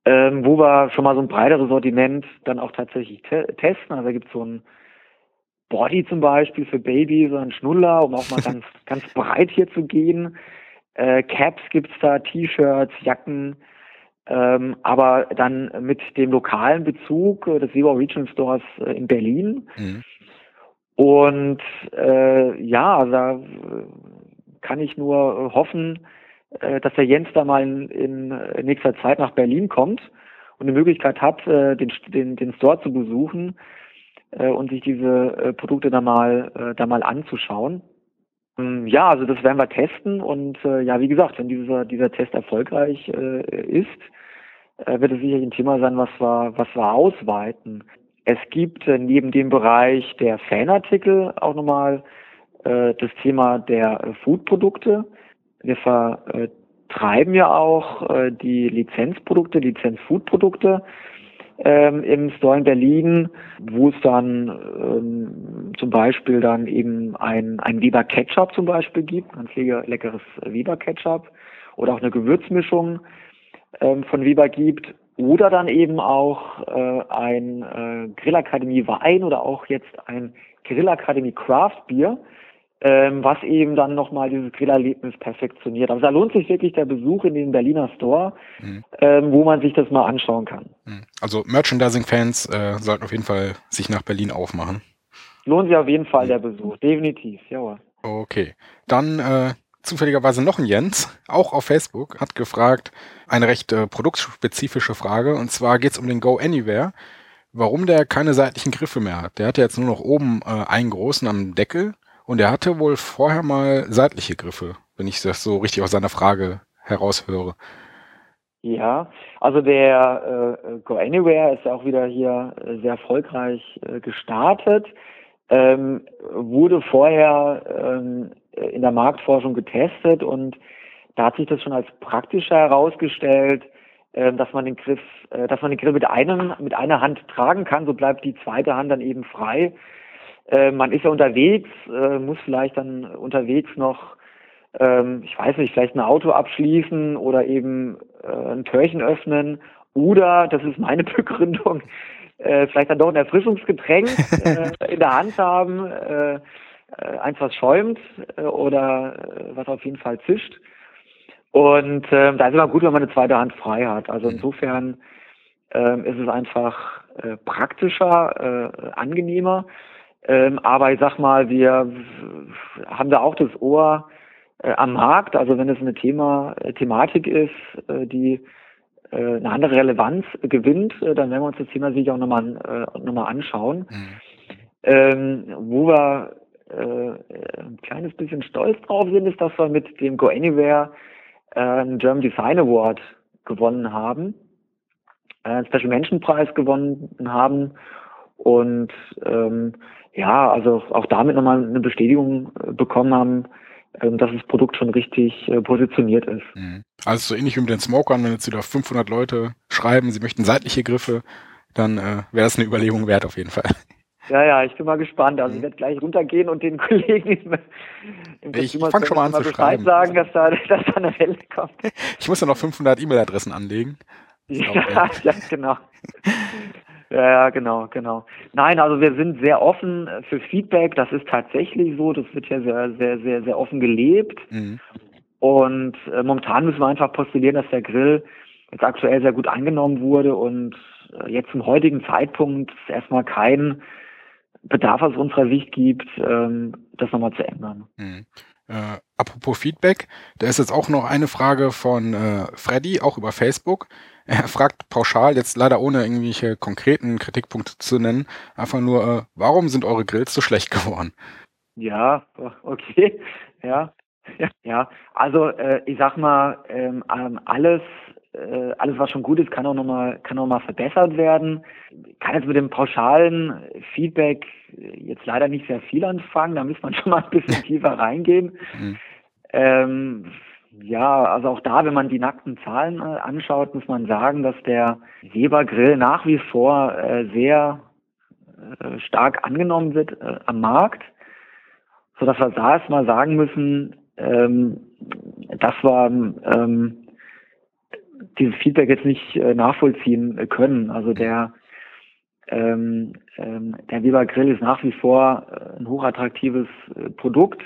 Ähm, wo wir schon mal so ein breiteres Sortiment dann auch tatsächlich te testen. Also da gibt es so ein Body zum Beispiel für Baby, so ein Schnuller, um auch mal ganz, ganz breit hier zu gehen. Äh, Caps gibt's da, T-Shirts, Jacken, ähm, aber dann mit dem lokalen Bezug des Weber Regional Stores äh, in Berlin. Mhm. Und äh, ja, da äh, kann ich nur hoffen, äh, dass der Jens da mal in, in, in nächster Zeit nach Berlin kommt und die Möglichkeit hat, den, den, den Store zu besuchen und sich diese Produkte da mal, da mal anzuschauen. Ähm, ja, also das werden wir testen und äh, ja, wie gesagt, wenn dieser, dieser Test erfolgreich äh, ist, äh, wird es sicherlich ein Thema sein, was wir, was wir ausweiten. Es gibt äh, neben dem Bereich der Fanartikel auch nochmal äh, das Thema der äh, Foodprodukte. Wir vertreiben ja auch äh, die Lizenzprodukte, Lizenz-Food-Produkte ähm, im Store in Berlin, wo es dann ähm, zum Beispiel dann eben ein, ein Weber Ketchup zum Beispiel gibt, ein leckeres Weber Ketchup oder auch eine Gewürzmischung ähm, von Weber gibt oder dann eben auch äh, ein äh, Grillakademie Wein oder auch jetzt ein Grillakademie Craft Beer, ähm, was eben dann nochmal dieses Grillerlebnis perfektioniert. Also da lohnt sich wirklich der Besuch in den Berliner Store, mhm. ähm, wo man sich das mal anschauen kann. Mhm. Also Merchandising-Fans äh, sollten auf jeden Fall sich nach Berlin aufmachen. Lohnt sich auf jeden Fall mhm. der Besuch, definitiv, jawohl. Okay, dann äh, zufälligerweise noch ein Jens, auch auf Facebook, hat gefragt, eine recht äh, produktspezifische Frage, und zwar geht es um den Go Anywhere, warum der keine seitlichen Griffe mehr hat. Der hat ja jetzt nur noch oben äh, einen großen am Deckel und er hatte wohl vorher mal seitliche Griffe, wenn ich das so richtig aus seiner Frage heraushöre. Ja, also der äh, Go Anywhere ist auch wieder hier äh, sehr erfolgreich äh, gestartet, ähm, wurde vorher ähm, in der Marktforschung getestet und da hat sich das schon als praktischer herausgestellt, äh, dass man den Griff, äh, dass man den Grill mit einem, mit einer Hand tragen kann, so bleibt die zweite Hand dann eben frei äh, man ist ja unterwegs, äh, muss vielleicht dann unterwegs noch, ähm, ich weiß nicht, vielleicht ein Auto abschließen oder eben äh, ein Türchen öffnen oder, das ist meine Begründung, äh, vielleicht dann doch ein Erfrischungsgetränk äh, in der Hand haben, eins was schäumt oder was auf jeden Fall zischt. Und äh, da ist immer gut, wenn man eine zweite Hand frei hat. Also mhm. insofern äh, ist es einfach praktischer, angenehmer. Ähm, aber ich sag mal, wir haben da auch das Ohr äh, am Markt. Also wenn es eine Thema, äh, Thematik ist, äh, die äh, eine andere Relevanz gewinnt, äh, dann werden wir uns das Thema sicher auch nochmal äh, noch anschauen. Mhm. Ähm, wo wir ein kleines bisschen stolz drauf sind, ist, dass wir mit dem Go Anywhere einen German Design Award gewonnen haben, einen Special Mention Preis gewonnen haben und ähm, ja, also auch damit nochmal eine Bestätigung äh, bekommen haben, ähm, dass das Produkt schon richtig äh, positioniert ist. Mhm. Also so ähnlich wie mit den Smokern, wenn jetzt wieder 500 Leute schreiben, sie möchten seitliche Griffe, dann äh, wäre das eine Überlegung wert auf jeden Fall. Ja, ja, ich bin mal gespannt. Also ich mhm. werde gleich runtergehen und den Kollegen im, im Ich fange schon mal an zu schreiben. sagen, dass da, dass da eine Welle kommt. Ich muss ja noch 500 E-Mail-Adressen anlegen. Ja, ja, genau. Ja, genau, genau. Nein, also wir sind sehr offen für Feedback. Das ist tatsächlich so. Das wird ja sehr, sehr, sehr, sehr offen gelebt. Mhm. Und äh, momentan müssen wir einfach postulieren, dass der Grill jetzt aktuell sehr gut angenommen wurde und äh, jetzt zum heutigen Zeitpunkt erstmal keinen Bedarf aus unserer Sicht gibt, ähm, das nochmal zu ändern. Mhm. Äh, apropos Feedback, da ist jetzt auch noch eine Frage von äh, Freddy, auch über Facebook. Er fragt pauschal, jetzt leider ohne irgendwelche konkreten Kritikpunkte zu nennen, einfach nur, äh, warum sind eure Grills so schlecht geworden? Ja, okay, ja. Ja, also äh, ich sag mal, ähm, alles, äh, alles was schon gut ist, kann auch nochmal kann auch mal verbessert werden. Ich kann jetzt mit dem pauschalen Feedback jetzt leider nicht sehr viel anfangen, da muss man schon mal ein bisschen tiefer reingehen. Mhm. Ähm, ja, also auch da, wenn man die nackten Zahlen anschaut, muss man sagen, dass der Weber-Grill nach wie vor äh, sehr äh, stark angenommen wird äh, am Markt, so dass wir da erstmal sagen müssen, ähm, dass wir ähm, dieses Feedback jetzt nicht nachvollziehen können. Also der ähm, der Weber ist nach wie vor ein hochattraktives Produkt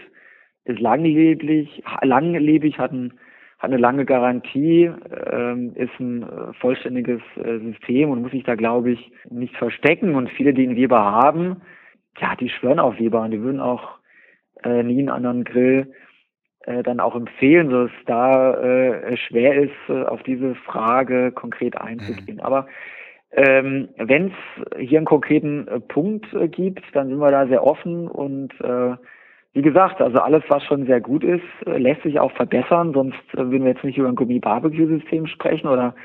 ist langlebig, langlebig hat, ein, hat eine lange Garantie, ähm, ist ein äh, vollständiges äh, System und muss sich da, glaube ich, nicht verstecken. Und viele, die einen Weber haben, ja, die schwören auf Weber und die würden auch äh, nie einen anderen Grill äh, dann auch empfehlen, so dass da äh, schwer ist, äh, auf diese Frage konkret einzugehen. Mhm. Aber ähm, Wenn es hier einen konkreten äh, Punkt gibt, dann sind wir da sehr offen und äh, wie gesagt, also alles, was schon sehr gut ist, äh, lässt sich auch verbessern. Sonst äh, würden wir jetzt nicht über ein Gummi-Barbecue-System sprechen oder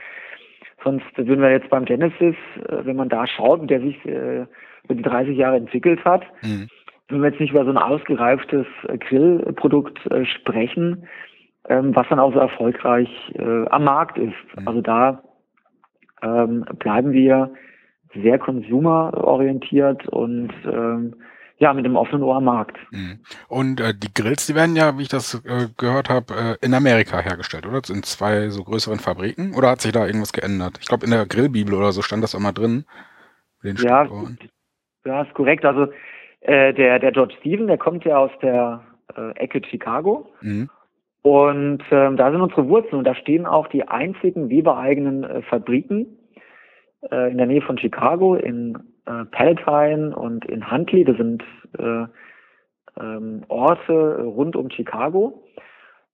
sonst würden wir jetzt beim Genesis, äh, wenn man da schaut, der sich über die 30 Jahre entwickelt hat, mhm. wenn wir jetzt nicht über so ein ausgereiftes Grillprodukt sprechen, ähm, was dann auch so erfolgreich am Markt ist. Mhm. Also da ähm, bleiben wir sehr consumerorientiert und ähm, ja, mit dem offenen Ohr am Markt. Mhm. Und äh, die Grills, die werden ja, wie ich das äh, gehört habe, äh, in Amerika hergestellt, oder? In zwei so größeren Fabriken? Oder hat sich da irgendwas geändert? Ich glaube, in der Grillbibel oder so stand das auch mal drin. ja, ja, ist korrekt. Also äh, der, der George Steven, der kommt ja aus der äh, Ecke Chicago. Mhm. Und ähm, da sind unsere Wurzeln und da stehen auch die einzigen webereigenen äh, Fabriken äh, in der Nähe von Chicago, in äh, Palatine und in Huntley. Das sind äh, ähm, Orte rund um Chicago.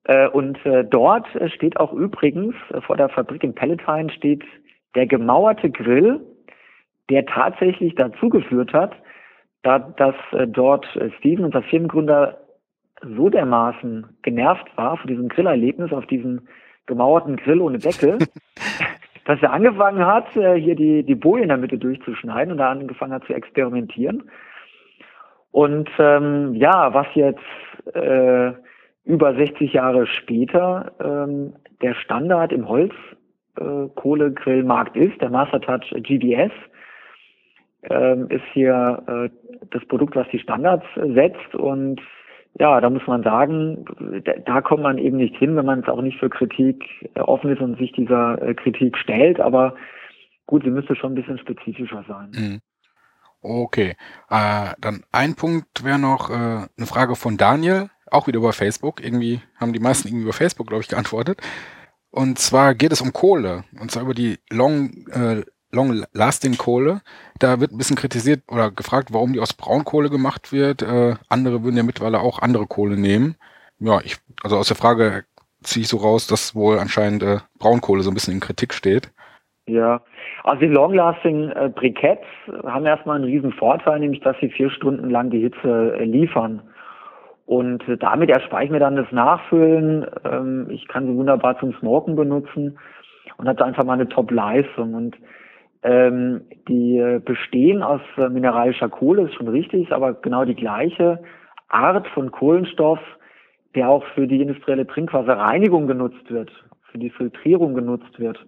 Äh, und äh, dort steht auch übrigens äh, vor der Fabrik in Palatine steht der gemauerte Grill, der tatsächlich dazu geführt hat, da, dass äh, dort äh, Steven, unser Firmengründer, so dermaßen genervt war von diesem Grillerlebnis auf diesem gemauerten Grill ohne Deckel, dass er angefangen hat, äh, hier die, die Boje in der Mitte durchzuschneiden und da angefangen hat zu experimentieren. Und ähm, ja, was jetzt äh, über 60 Jahre später ähm, der Standard im Holzkohlegrillmarkt äh, ist, der Mastertouch GDS, ähm, ist hier äh, das Produkt, was die Standards setzt und ja, da muss man sagen, da kommt man eben nicht hin, wenn man es auch nicht für Kritik äh, offen ist und sich dieser äh, Kritik stellt. Aber gut, sie müsste schon ein bisschen spezifischer sein. Mhm. Okay, äh, dann ein Punkt wäre noch äh, eine Frage von Daniel, auch wieder über Facebook. Irgendwie haben die meisten irgendwie über Facebook, glaube ich, geantwortet. Und zwar geht es um Kohle, und zwar über die Long, äh, Long-Lasting-Kohle. Da wird ein bisschen kritisiert oder gefragt, warum die aus Braunkohle gemacht wird. Äh, andere würden ja mittlerweile auch andere Kohle nehmen. Ja, ich, also aus der Frage ziehe ich so raus, dass wohl anscheinend äh, Braunkohle so ein bisschen in Kritik steht. Ja, also die Long-Lasting äh, Briketts haben erstmal einen riesen Vorteil, nämlich dass sie vier Stunden lang die Hitze äh, liefern. Und äh, damit erspare ich mir dann das Nachfüllen. Ähm, ich kann sie wunderbar zum Smoken benutzen und hat einfach mal eine Top-Leistung. Und ähm, die äh, bestehen aus äh, mineralischer Kohle, ist schon richtig, aber genau die gleiche Art von Kohlenstoff, der auch für die industrielle Trinkwasserreinigung genutzt wird, für die Filtrierung genutzt wird.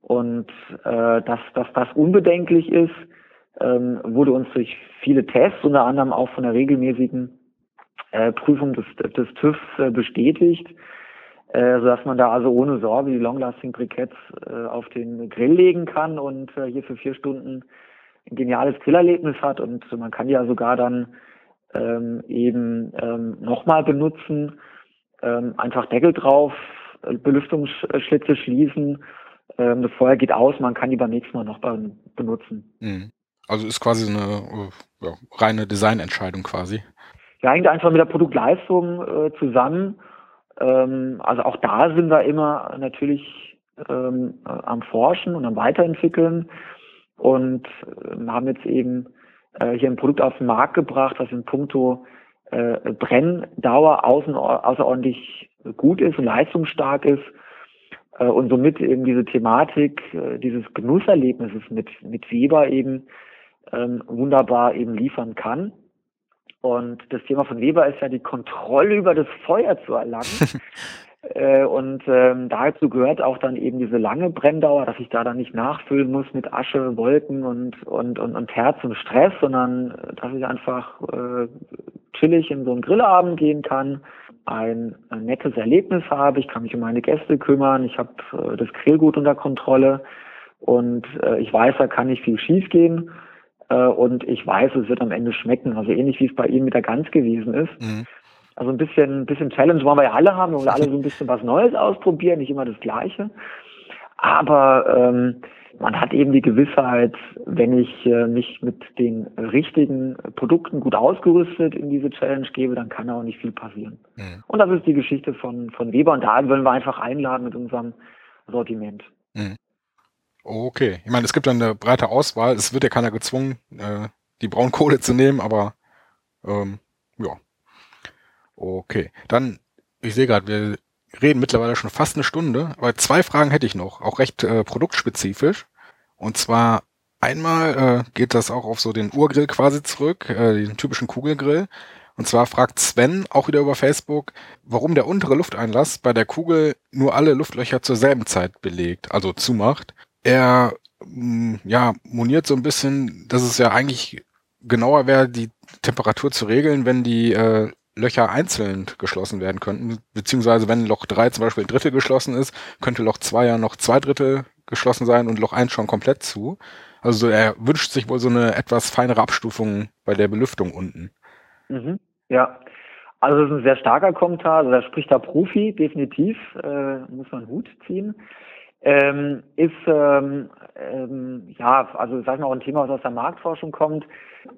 Und äh, dass, dass das unbedenklich ist, ähm, wurde uns durch viele Tests, unter anderem auch von der regelmäßigen äh, Prüfung des, des TÜVs äh, bestätigt äh, sodass man da also ohne Sorge die Long-Lasting Briketts äh, auf den Grill legen kann und äh, hier für vier Stunden ein geniales Grillerlebnis hat und man kann die ja sogar dann ähm, eben ähm, nochmal benutzen, ähm, einfach Deckel drauf, äh, Belüftungsschlitze schließen, ähm, das Feuer geht aus, man kann die beim nächsten Mal noch benutzen. Mhm. Also ist quasi eine ja, reine Designentscheidung quasi. Ja, hängt einfach mit der Produktleistung äh, zusammen ähm, also auch da sind wir immer natürlich ähm, äh, am Forschen und am Weiterentwickeln und äh, haben jetzt eben äh, hier ein Produkt auf den Markt gebracht, was in puncto äh, Brenndauer außerordentlich gut ist und leistungsstark ist äh, und somit eben diese Thematik äh, dieses Genusserlebnisses mit, mit Weber eben ähm, wunderbar eben liefern kann. Und das Thema von Weber ist ja die Kontrolle über das Feuer zu erlangen. äh, und ähm, dazu gehört auch dann eben diese lange Brenndauer, dass ich da dann nicht nachfüllen muss mit Asche, Wolken und, und, und, und Herz und Stress, sondern äh, dass ich einfach äh, chillig in so einen Grillabend gehen kann, ein, ein nettes Erlebnis habe, ich kann mich um meine Gäste kümmern, ich habe äh, das Grillgut unter Kontrolle und äh, ich weiß, da kann nicht viel schief gehen. Äh, und ich weiß, es wird am Ende schmecken. Also ähnlich wie es bei Ihnen mit der Gans gewesen ist. Mhm. Also ein bisschen, ein bisschen Challenge wollen wir ja alle haben. Wir wollen alle so ein bisschen was Neues ausprobieren, nicht immer das Gleiche. Aber ähm, man hat eben die Gewissheit, wenn ich äh, mich mit den richtigen Produkten gut ausgerüstet in diese Challenge gebe, dann kann auch nicht viel passieren. Mhm. Und das ist die Geschichte von, von Weber und da wollen wir einfach einladen mit unserem Sortiment. Mhm. Okay. Ich meine, es gibt dann eine breite Auswahl. Es wird ja keiner gezwungen, äh, die Braunkohle zu nehmen, aber ähm, ja. Okay. Dann, ich sehe gerade, wir reden mittlerweile schon fast eine Stunde, aber zwei Fragen hätte ich noch, auch recht äh, produktspezifisch. Und zwar Einmal äh, geht das auch auf so den Urgrill quasi zurück, äh, den typischen Kugelgrill. Und zwar fragt Sven auch wieder über Facebook, warum der untere Lufteinlass bei der Kugel nur alle Luftlöcher zur selben Zeit belegt, also zumacht. Er mm, ja moniert so ein bisschen, dass es ja eigentlich genauer wäre, die Temperatur zu regeln, wenn die äh, Löcher einzeln geschlossen werden könnten, beziehungsweise wenn Loch 3 zum Beispiel ein Drittel geschlossen ist, könnte Loch 2 ja noch zwei Drittel geschlossen sein und Loch 1 schon komplett zu. Also er wünscht sich wohl so eine etwas feinere Abstufung bei der Belüftung unten. Mhm. Ja, also das ist ein sehr starker Kommentar, also da spricht der Profi, definitiv, äh, muss man Hut ziehen. Ähm, ist ähm, ähm, ja, also sag ich mal auch ein Thema, was aus der Marktforschung kommt,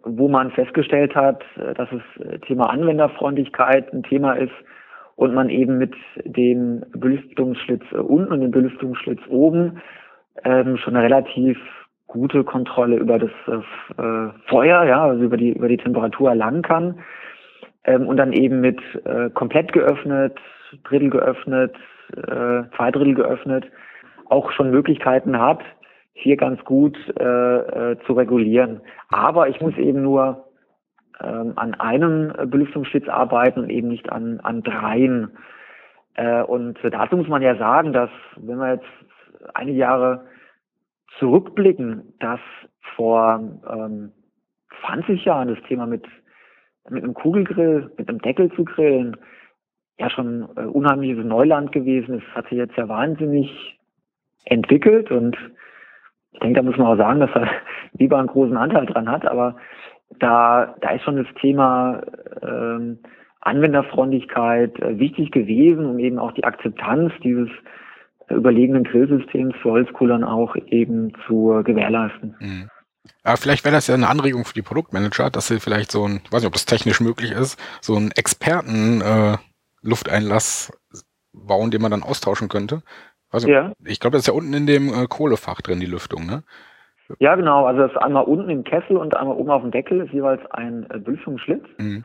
wo man festgestellt hat, äh, dass das äh, Thema Anwenderfreundlichkeit ein Thema ist und man eben mit dem Belüftungsschlitz unten und dem Belüftungsschlitz oben ähm, schon eine relativ gute Kontrolle über das äh, Feuer, ja, also über die über die Temperatur erlangen kann. Ähm, und dann eben mit äh, komplett geöffnet, Drittel geöffnet, äh, zwei Drittel geöffnet auch schon Möglichkeiten hat, hier ganz gut äh, äh, zu regulieren. Aber ich muss eben nur ähm, an einem Belüftungsschlitz arbeiten und eben nicht an, an dreien. Äh, und dazu muss man ja sagen, dass wenn wir jetzt einige Jahre zurückblicken, dass vor ähm, 20 Jahren das Thema mit, mit einem Kugelgrill, mit einem Deckel zu grillen, ja schon äh, unheimliches Neuland gewesen ist, hat sich jetzt ja wahnsinnig entwickelt und ich denke, da muss man auch sagen, dass er lieber einen großen Anteil dran hat, aber da, da ist schon das Thema ähm, Anwenderfreundlichkeit äh, wichtig gewesen, um eben auch die Akzeptanz dieses überlegenen Grillsystems für Holzkohlern auch eben zu gewährleisten. Mhm. Aber vielleicht wäre das ja eine Anregung für die Produktmanager, dass sie vielleicht so ein, ich weiß nicht, ob das technisch möglich ist, so einen Experten äh, Lufteinlass bauen, den man dann austauschen könnte. Also, ja. ich glaube, das ist ja unten in dem äh, Kohlefach drin, die Lüftung, ne? Ja, genau. Also das ist einmal unten im Kessel und einmal oben auf dem Deckel ist jeweils ein äh, Belüftungsschlitz. Mhm.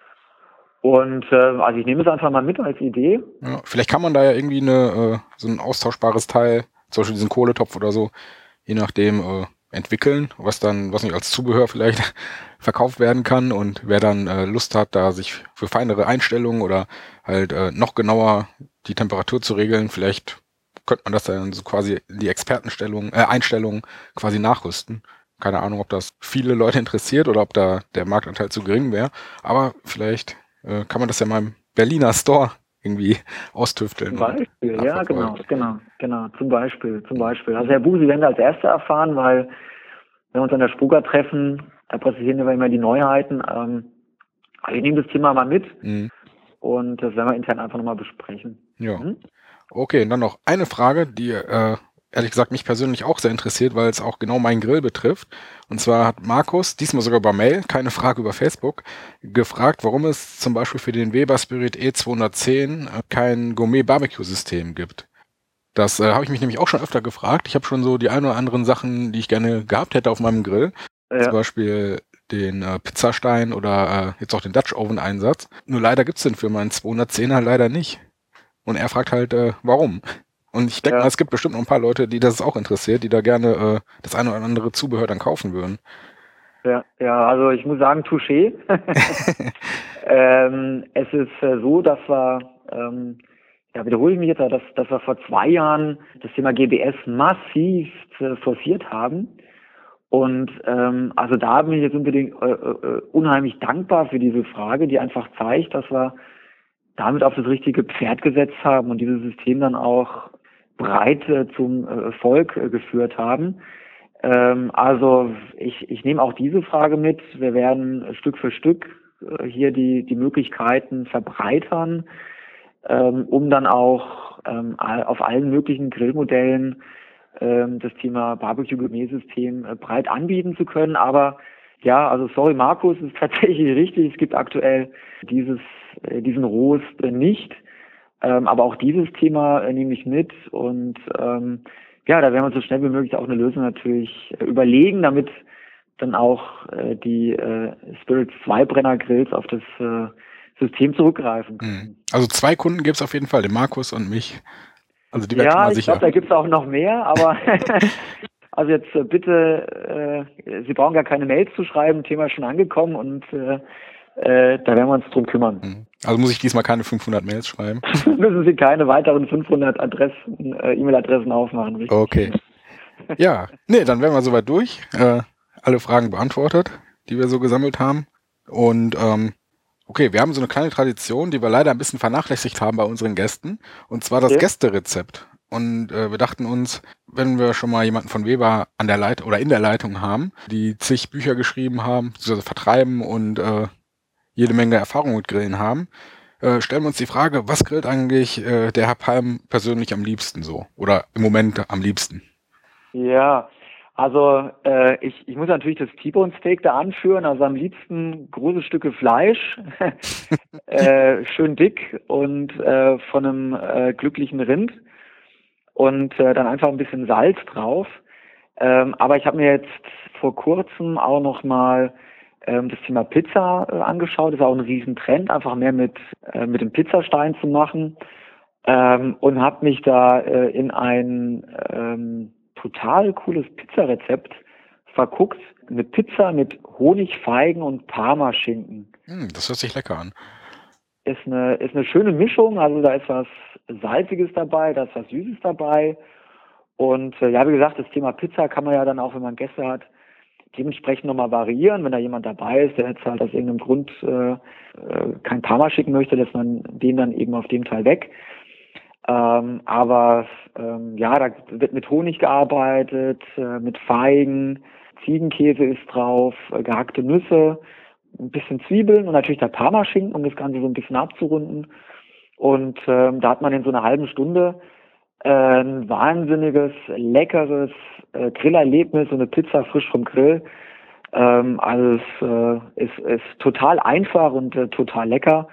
Und äh, also ich nehme es einfach mal mit als Idee. Ja, vielleicht kann man da ja irgendwie eine, äh, so ein austauschbares Teil, zum Beispiel diesen Kohletopf oder so, je nachdem äh, entwickeln, was dann, was nicht als Zubehör vielleicht verkauft werden kann und wer dann äh, Lust hat, da sich für feinere Einstellungen oder halt äh, noch genauer die Temperatur zu regeln, vielleicht könnte man das dann so quasi in die Expertenstellung, äh, Einstellung quasi nachrüsten. Keine Ahnung, ob das viele Leute interessiert oder ob da der Marktanteil zu gering wäre. Aber vielleicht äh, kann man das ja mal im Berliner Store irgendwie austüfteln. Zum Beispiel, ja, genau, genau, genau, zum Beispiel, zum Beispiel. Also Herr Busi werden als Erster erfahren, weil wenn wir uns an der Spuga treffen, da präsentieren wir immer die Neuheiten. Ähm, aber wir nehmen das Thema mal mit mhm. und das werden wir intern einfach nochmal besprechen. Ja. Mhm. Okay, und dann noch eine Frage, die äh, ehrlich gesagt mich persönlich auch sehr interessiert, weil es auch genau meinen Grill betrifft. Und zwar hat Markus, diesmal sogar über Mail, keine Frage über Facebook, gefragt, warum es zum Beispiel für den Weber Spirit E210 äh, kein Gourmet-Barbecue-System gibt. Das äh, habe ich mich nämlich auch schon öfter gefragt. Ich habe schon so die ein oder anderen Sachen, die ich gerne gehabt hätte auf meinem Grill. Ja. Zum Beispiel den äh, Pizzastein oder äh, jetzt auch den Dutch Oven Einsatz. Nur leider gibt's den für meinen 210er leider nicht. Und er fragt halt, äh, warum? Und ich denke ja. mal, es gibt bestimmt noch ein paar Leute, die das auch interessiert, die da gerne äh, das eine oder andere Zubehör dann kaufen würden. Ja, ja, also ich muss sagen, touché. ähm, es ist äh, so, dass wir, ähm, ja, wiederhole ich mich jetzt, dass, dass wir vor zwei Jahren das Thema GBS massiv äh, forciert haben. Und ähm, also da bin ich jetzt unbedingt äh, äh, unheimlich dankbar für diese Frage, die einfach zeigt, dass wir damit auf das richtige Pferd gesetzt haben und dieses System dann auch breit äh, zum Erfolg äh, geführt haben. Ähm, also ich, ich nehme auch diese Frage mit. Wir werden Stück für Stück äh, hier die, die Möglichkeiten verbreitern, ähm, um dann auch ähm, auf allen möglichen Grillmodellen das Thema Barbecue-Gourmet-System äh, breit anbieten zu können. Aber ja, also sorry Markus, ist tatsächlich richtig. Es gibt aktuell dieses, äh, diesen Rost nicht. Ähm, aber auch dieses Thema äh, nehme ich mit und ähm, ja, da werden wir so schnell wie möglich auch eine Lösung natürlich äh, überlegen, damit dann auch äh, die äh, Spirit 2 Brenner Grills auf das äh, System zurückgreifen können. Hm. Also zwei Kunden gibt es auf jeden Fall, den Markus und mich. Also die ja, ich glaube, da gibt es auch noch mehr, aber Also jetzt äh, bitte, äh, Sie brauchen gar keine Mails zu schreiben, Thema ist schon angekommen und äh, äh, da werden wir uns drum kümmern. Mhm. Also muss ich diesmal keine 500 Mails schreiben? Müssen Sie keine weiteren 500 Adressen, äh, E-Mail-Adressen aufmachen. Richtig? Okay. Ja, nee, dann wären wir soweit durch. Äh, alle Fragen beantwortet, die wir so gesammelt haben. Und ähm, okay, wir haben so eine kleine Tradition, die wir leider ein bisschen vernachlässigt haben bei unseren Gästen. Und zwar das Okay. Gästerezept. Und äh, wir dachten uns, wenn wir schon mal jemanden von Weber an der Leitung oder in der Leitung haben, die zig Bücher geschrieben haben, beziehungsweise vertreiben und äh, jede Menge Erfahrung mit Grillen haben, äh, stellen wir uns die Frage, was grillt eigentlich äh, der Herr Palm persönlich am liebsten so? Oder im Moment am liebsten? Ja, also äh, ich, ich muss natürlich das T-Bone Steak da anführen, also am liebsten große Stücke Fleisch, äh, schön dick und äh, von einem äh, glücklichen Rind und äh, dann einfach ein bisschen Salz drauf. Ähm, aber ich habe mir jetzt vor kurzem auch noch mal ähm, das Thema Pizza äh, angeschaut. Das ist auch ein Riesentrend, einfach mehr mit äh, mit dem Pizzastein zu machen ähm, und habe mich da äh, in ein ähm, total cooles Pizzarezept verguckt. Eine Pizza mit Honig, Feigen und Parmaschinken. Hm, das hört sich lecker an. Ist eine, ist eine schöne Mischung, also da ist was Salziges dabei, da ist was Süßes dabei. Und äh, ja, wie gesagt, das Thema Pizza kann man ja dann auch, wenn man Gäste hat, dementsprechend nochmal variieren. Wenn da jemand dabei ist, der jetzt halt aus irgendeinem Grund äh, äh, kein Parma schicken möchte, lässt man den dann eben auf dem Teil weg. Ähm, aber ähm, ja, da wird mit Honig gearbeitet, äh, mit Feigen, Ziegenkäse ist drauf, äh, gehackte Nüsse, ein bisschen Zwiebeln und natürlich der Parmaschinken, um das Ganze so ein bisschen abzurunden. Und ähm, da hat man in so einer halben Stunde äh, ein wahnsinniges, leckeres äh, Grillerlebnis, so eine Pizza frisch vom Grill. Ähm, also es äh, ist, ist total einfach und äh, total lecker.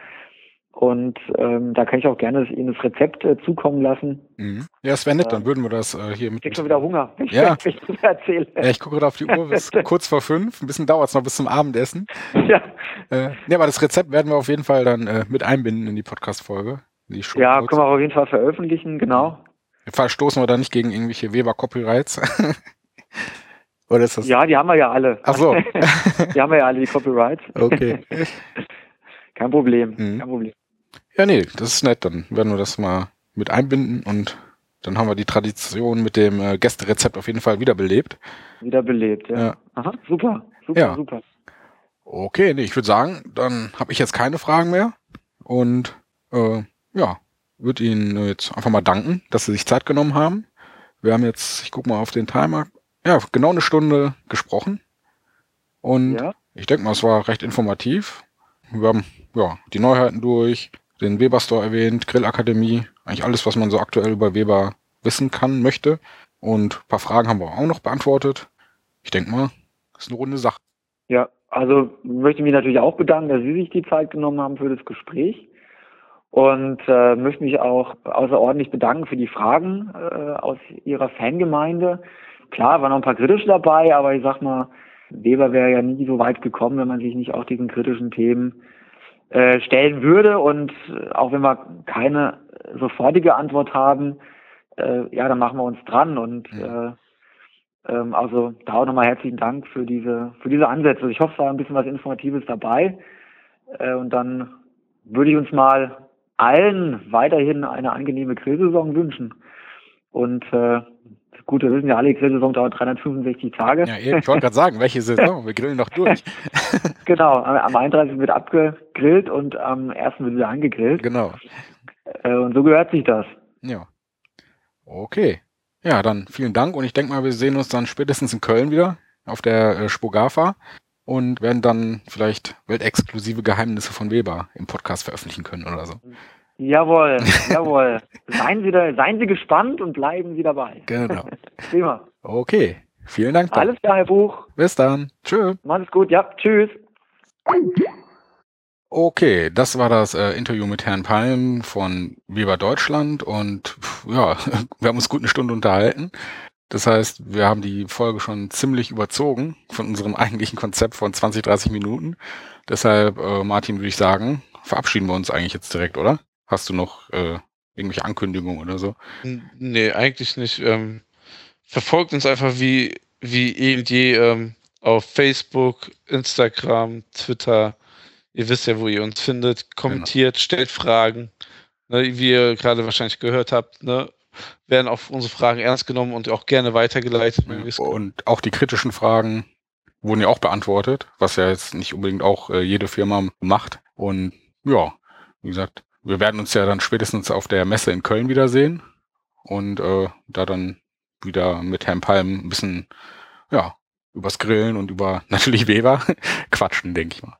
Und ähm, da kann ich auch gerne Ihnen das Rezept äh, zukommen lassen. Mhm. Ja, es wäre nett, dann würden wir das äh, hier Ich mit. krieg schon wieder Hunger, wenn ich, Ja. ich das erzähle. Ja, ich gucke gerade auf die Uhr, es ist kurz vor fünf. Ein bisschen dauert es noch bis zum Abendessen. Ja, Äh, nee, aber das Rezept werden wir auf jeden Fall dann äh, mit einbinden in die Podcast-Folge. Ja können wir auf jeden Fall veröffentlichen, genau. Verstoßen wir da nicht gegen irgendwelche Weber-Copyrights? Oder ist das? Ja, die haben wir ja alle. Ach so. Die haben wir ja alle, die Copyrights. Okay. Kein Problem, Mhm. kein Problem. Ja, nee, das ist nett. Dann werden wir das mal mit einbinden und dann haben wir die Tradition mit dem äh, Gästerezept auf jeden Fall wiederbelebt. Wiederbelebt, ja. Ja. Aha, super, super, Ja. super. Okay, nee, ich würde sagen, dann habe ich jetzt keine Fragen mehr und äh, ja, würde Ihnen jetzt einfach mal danken, dass Sie sich Zeit genommen haben. Wir haben jetzt, ich gucke mal auf den Timer, ja, genau eine Stunde gesprochen und Ja, ich denke mal, es war recht informativ. Wir haben ja die Neuheiten durch, den Weber Store erwähnt, Grillakademie, eigentlich alles, was man so aktuell über Weber wissen kann, möchte. Und ein paar Fragen haben wir auch noch beantwortet. Ich denke mal, das ist eine runde Sache. ja. Also möchte mich natürlich auch bedanken, dass Sie sich die Zeit genommen haben für das Gespräch. Und äh, möchte mich auch außerordentlich bedanken für die Fragen äh, aus Ihrer Fangemeinde. Klar, waren noch ein paar kritische dabei, aber ich sag mal, Weber wäre ja nie so weit gekommen, wenn man sich nicht auch diesen kritischen Themen äh, stellen würde. Und äh, auch wenn wir keine sofortige Antwort haben, äh, ja, dann machen wir uns dran. Und äh, ähm, also da auch nochmal herzlichen Dank für diese für diese Ansätze. Ich hoffe, es war ein bisschen was Informatives dabei. Äh, und dann würde ich uns mal allen weiterhin eine angenehme Grillsaison wünschen. Und äh, gut, wir wissen ja alle, Grillsaison dauert 365 Tage. Ja, eben, ich wollte gerade sagen, welche Saison? Wir grillen noch durch. Genau, am am 31. wird abgegrillt und am 1. wird wieder angegrillt. Genau. Äh, und so gehört sich das. Ja. Okay. Ja, dann vielen Dank und ich denke mal, wir sehen uns dann spätestens in Köln wieder auf der äh, Spogafa und werden dann vielleicht weltexklusive Geheimnisse von Weber im Podcast veröffentlichen können oder so. Jawohl, jawohl. Seien Sie, da, seien Sie gespannt und bleiben Sie dabei. Genau. Prima. Okay. Vielen Dank. Dann. Alles klar, Herr Buch. Bis dann. Tschö. Macht es gut. Ja, tschüss. Okay, das war das äh, Interview mit Herrn Palm von Weber Deutschland und pff, ja, wir haben uns gut eine Stunde unterhalten. Das heißt, wir haben die Folge schon ziemlich überzogen von unserem eigentlichen Konzept von 20, 30 Minuten. Deshalb, äh, Martin, würde ich sagen, verabschieden wir uns eigentlich jetzt direkt, oder? Hast du noch äh, irgendwelche Ankündigungen oder so? Nee, eigentlich nicht. Ähm, verfolgt uns einfach wie, wie eh und je ähm, auf Facebook, Instagram, Twitter. Ihr wisst ja, wo ihr uns findet. Kommentiert, genau. stellt Fragen. Ne, wie ihr gerade wahrscheinlich gehört habt, ne, werden auch unsere Fragen ernst genommen und auch gerne weitergeleitet. Ja, und auch die kritischen Fragen wurden ja auch beantwortet, was ja jetzt nicht unbedingt auch äh, jede Firma macht. Und ja, wie gesagt, wir werden uns ja dann spätestens auf der Messe in Köln wiedersehen und äh, da dann wieder mit Herrn Palm ein bisschen, ja, übers Grillen und über natürlich Weber quatschen, denke ich mal.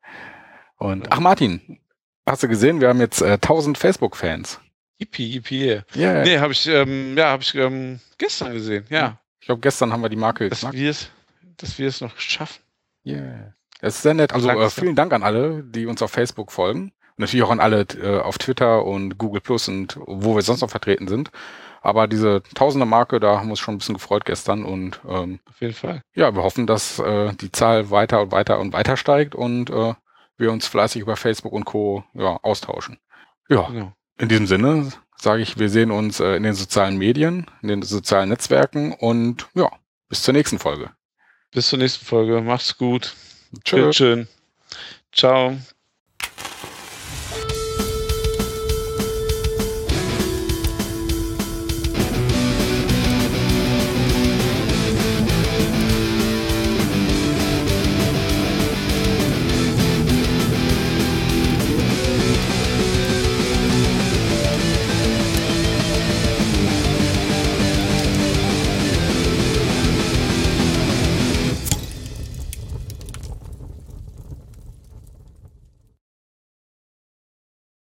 Und ach Martin, hast du gesehen, wir haben jetzt äh, 1000 Facebook-Fans. Yippie, yippie. Yeah. Nee, habe ich, ähm, ja, habe ich ähm, gestern gesehen, ja. Ich glaube, gestern haben wir die Marke dass wir es, Dass wir es noch schaffen. Yeah. Das ist sehr nett. Also äh, vielen Dank an alle, die uns auf Facebook folgen. Natürlich auch an alle äh, auf Twitter und Google Plus und wo wir sonst noch vertreten sind. Aber diese tausende Marke, da haben wir uns schon ein bisschen gefreut gestern und ähm, auf jeden Fall. Ja, wir hoffen, dass äh, die Zahl weiter und weiter und weiter steigt und äh, wir uns fleißig über Facebook und Co. Ja, austauschen. Ja, genau. in diesem Sinne sage ich, wir sehen uns äh, in den sozialen Medien, in den sozialen Netzwerken und ja, bis zur nächsten Folge. Bis zur nächsten Folge. Macht's gut. Tschüss. Ciao.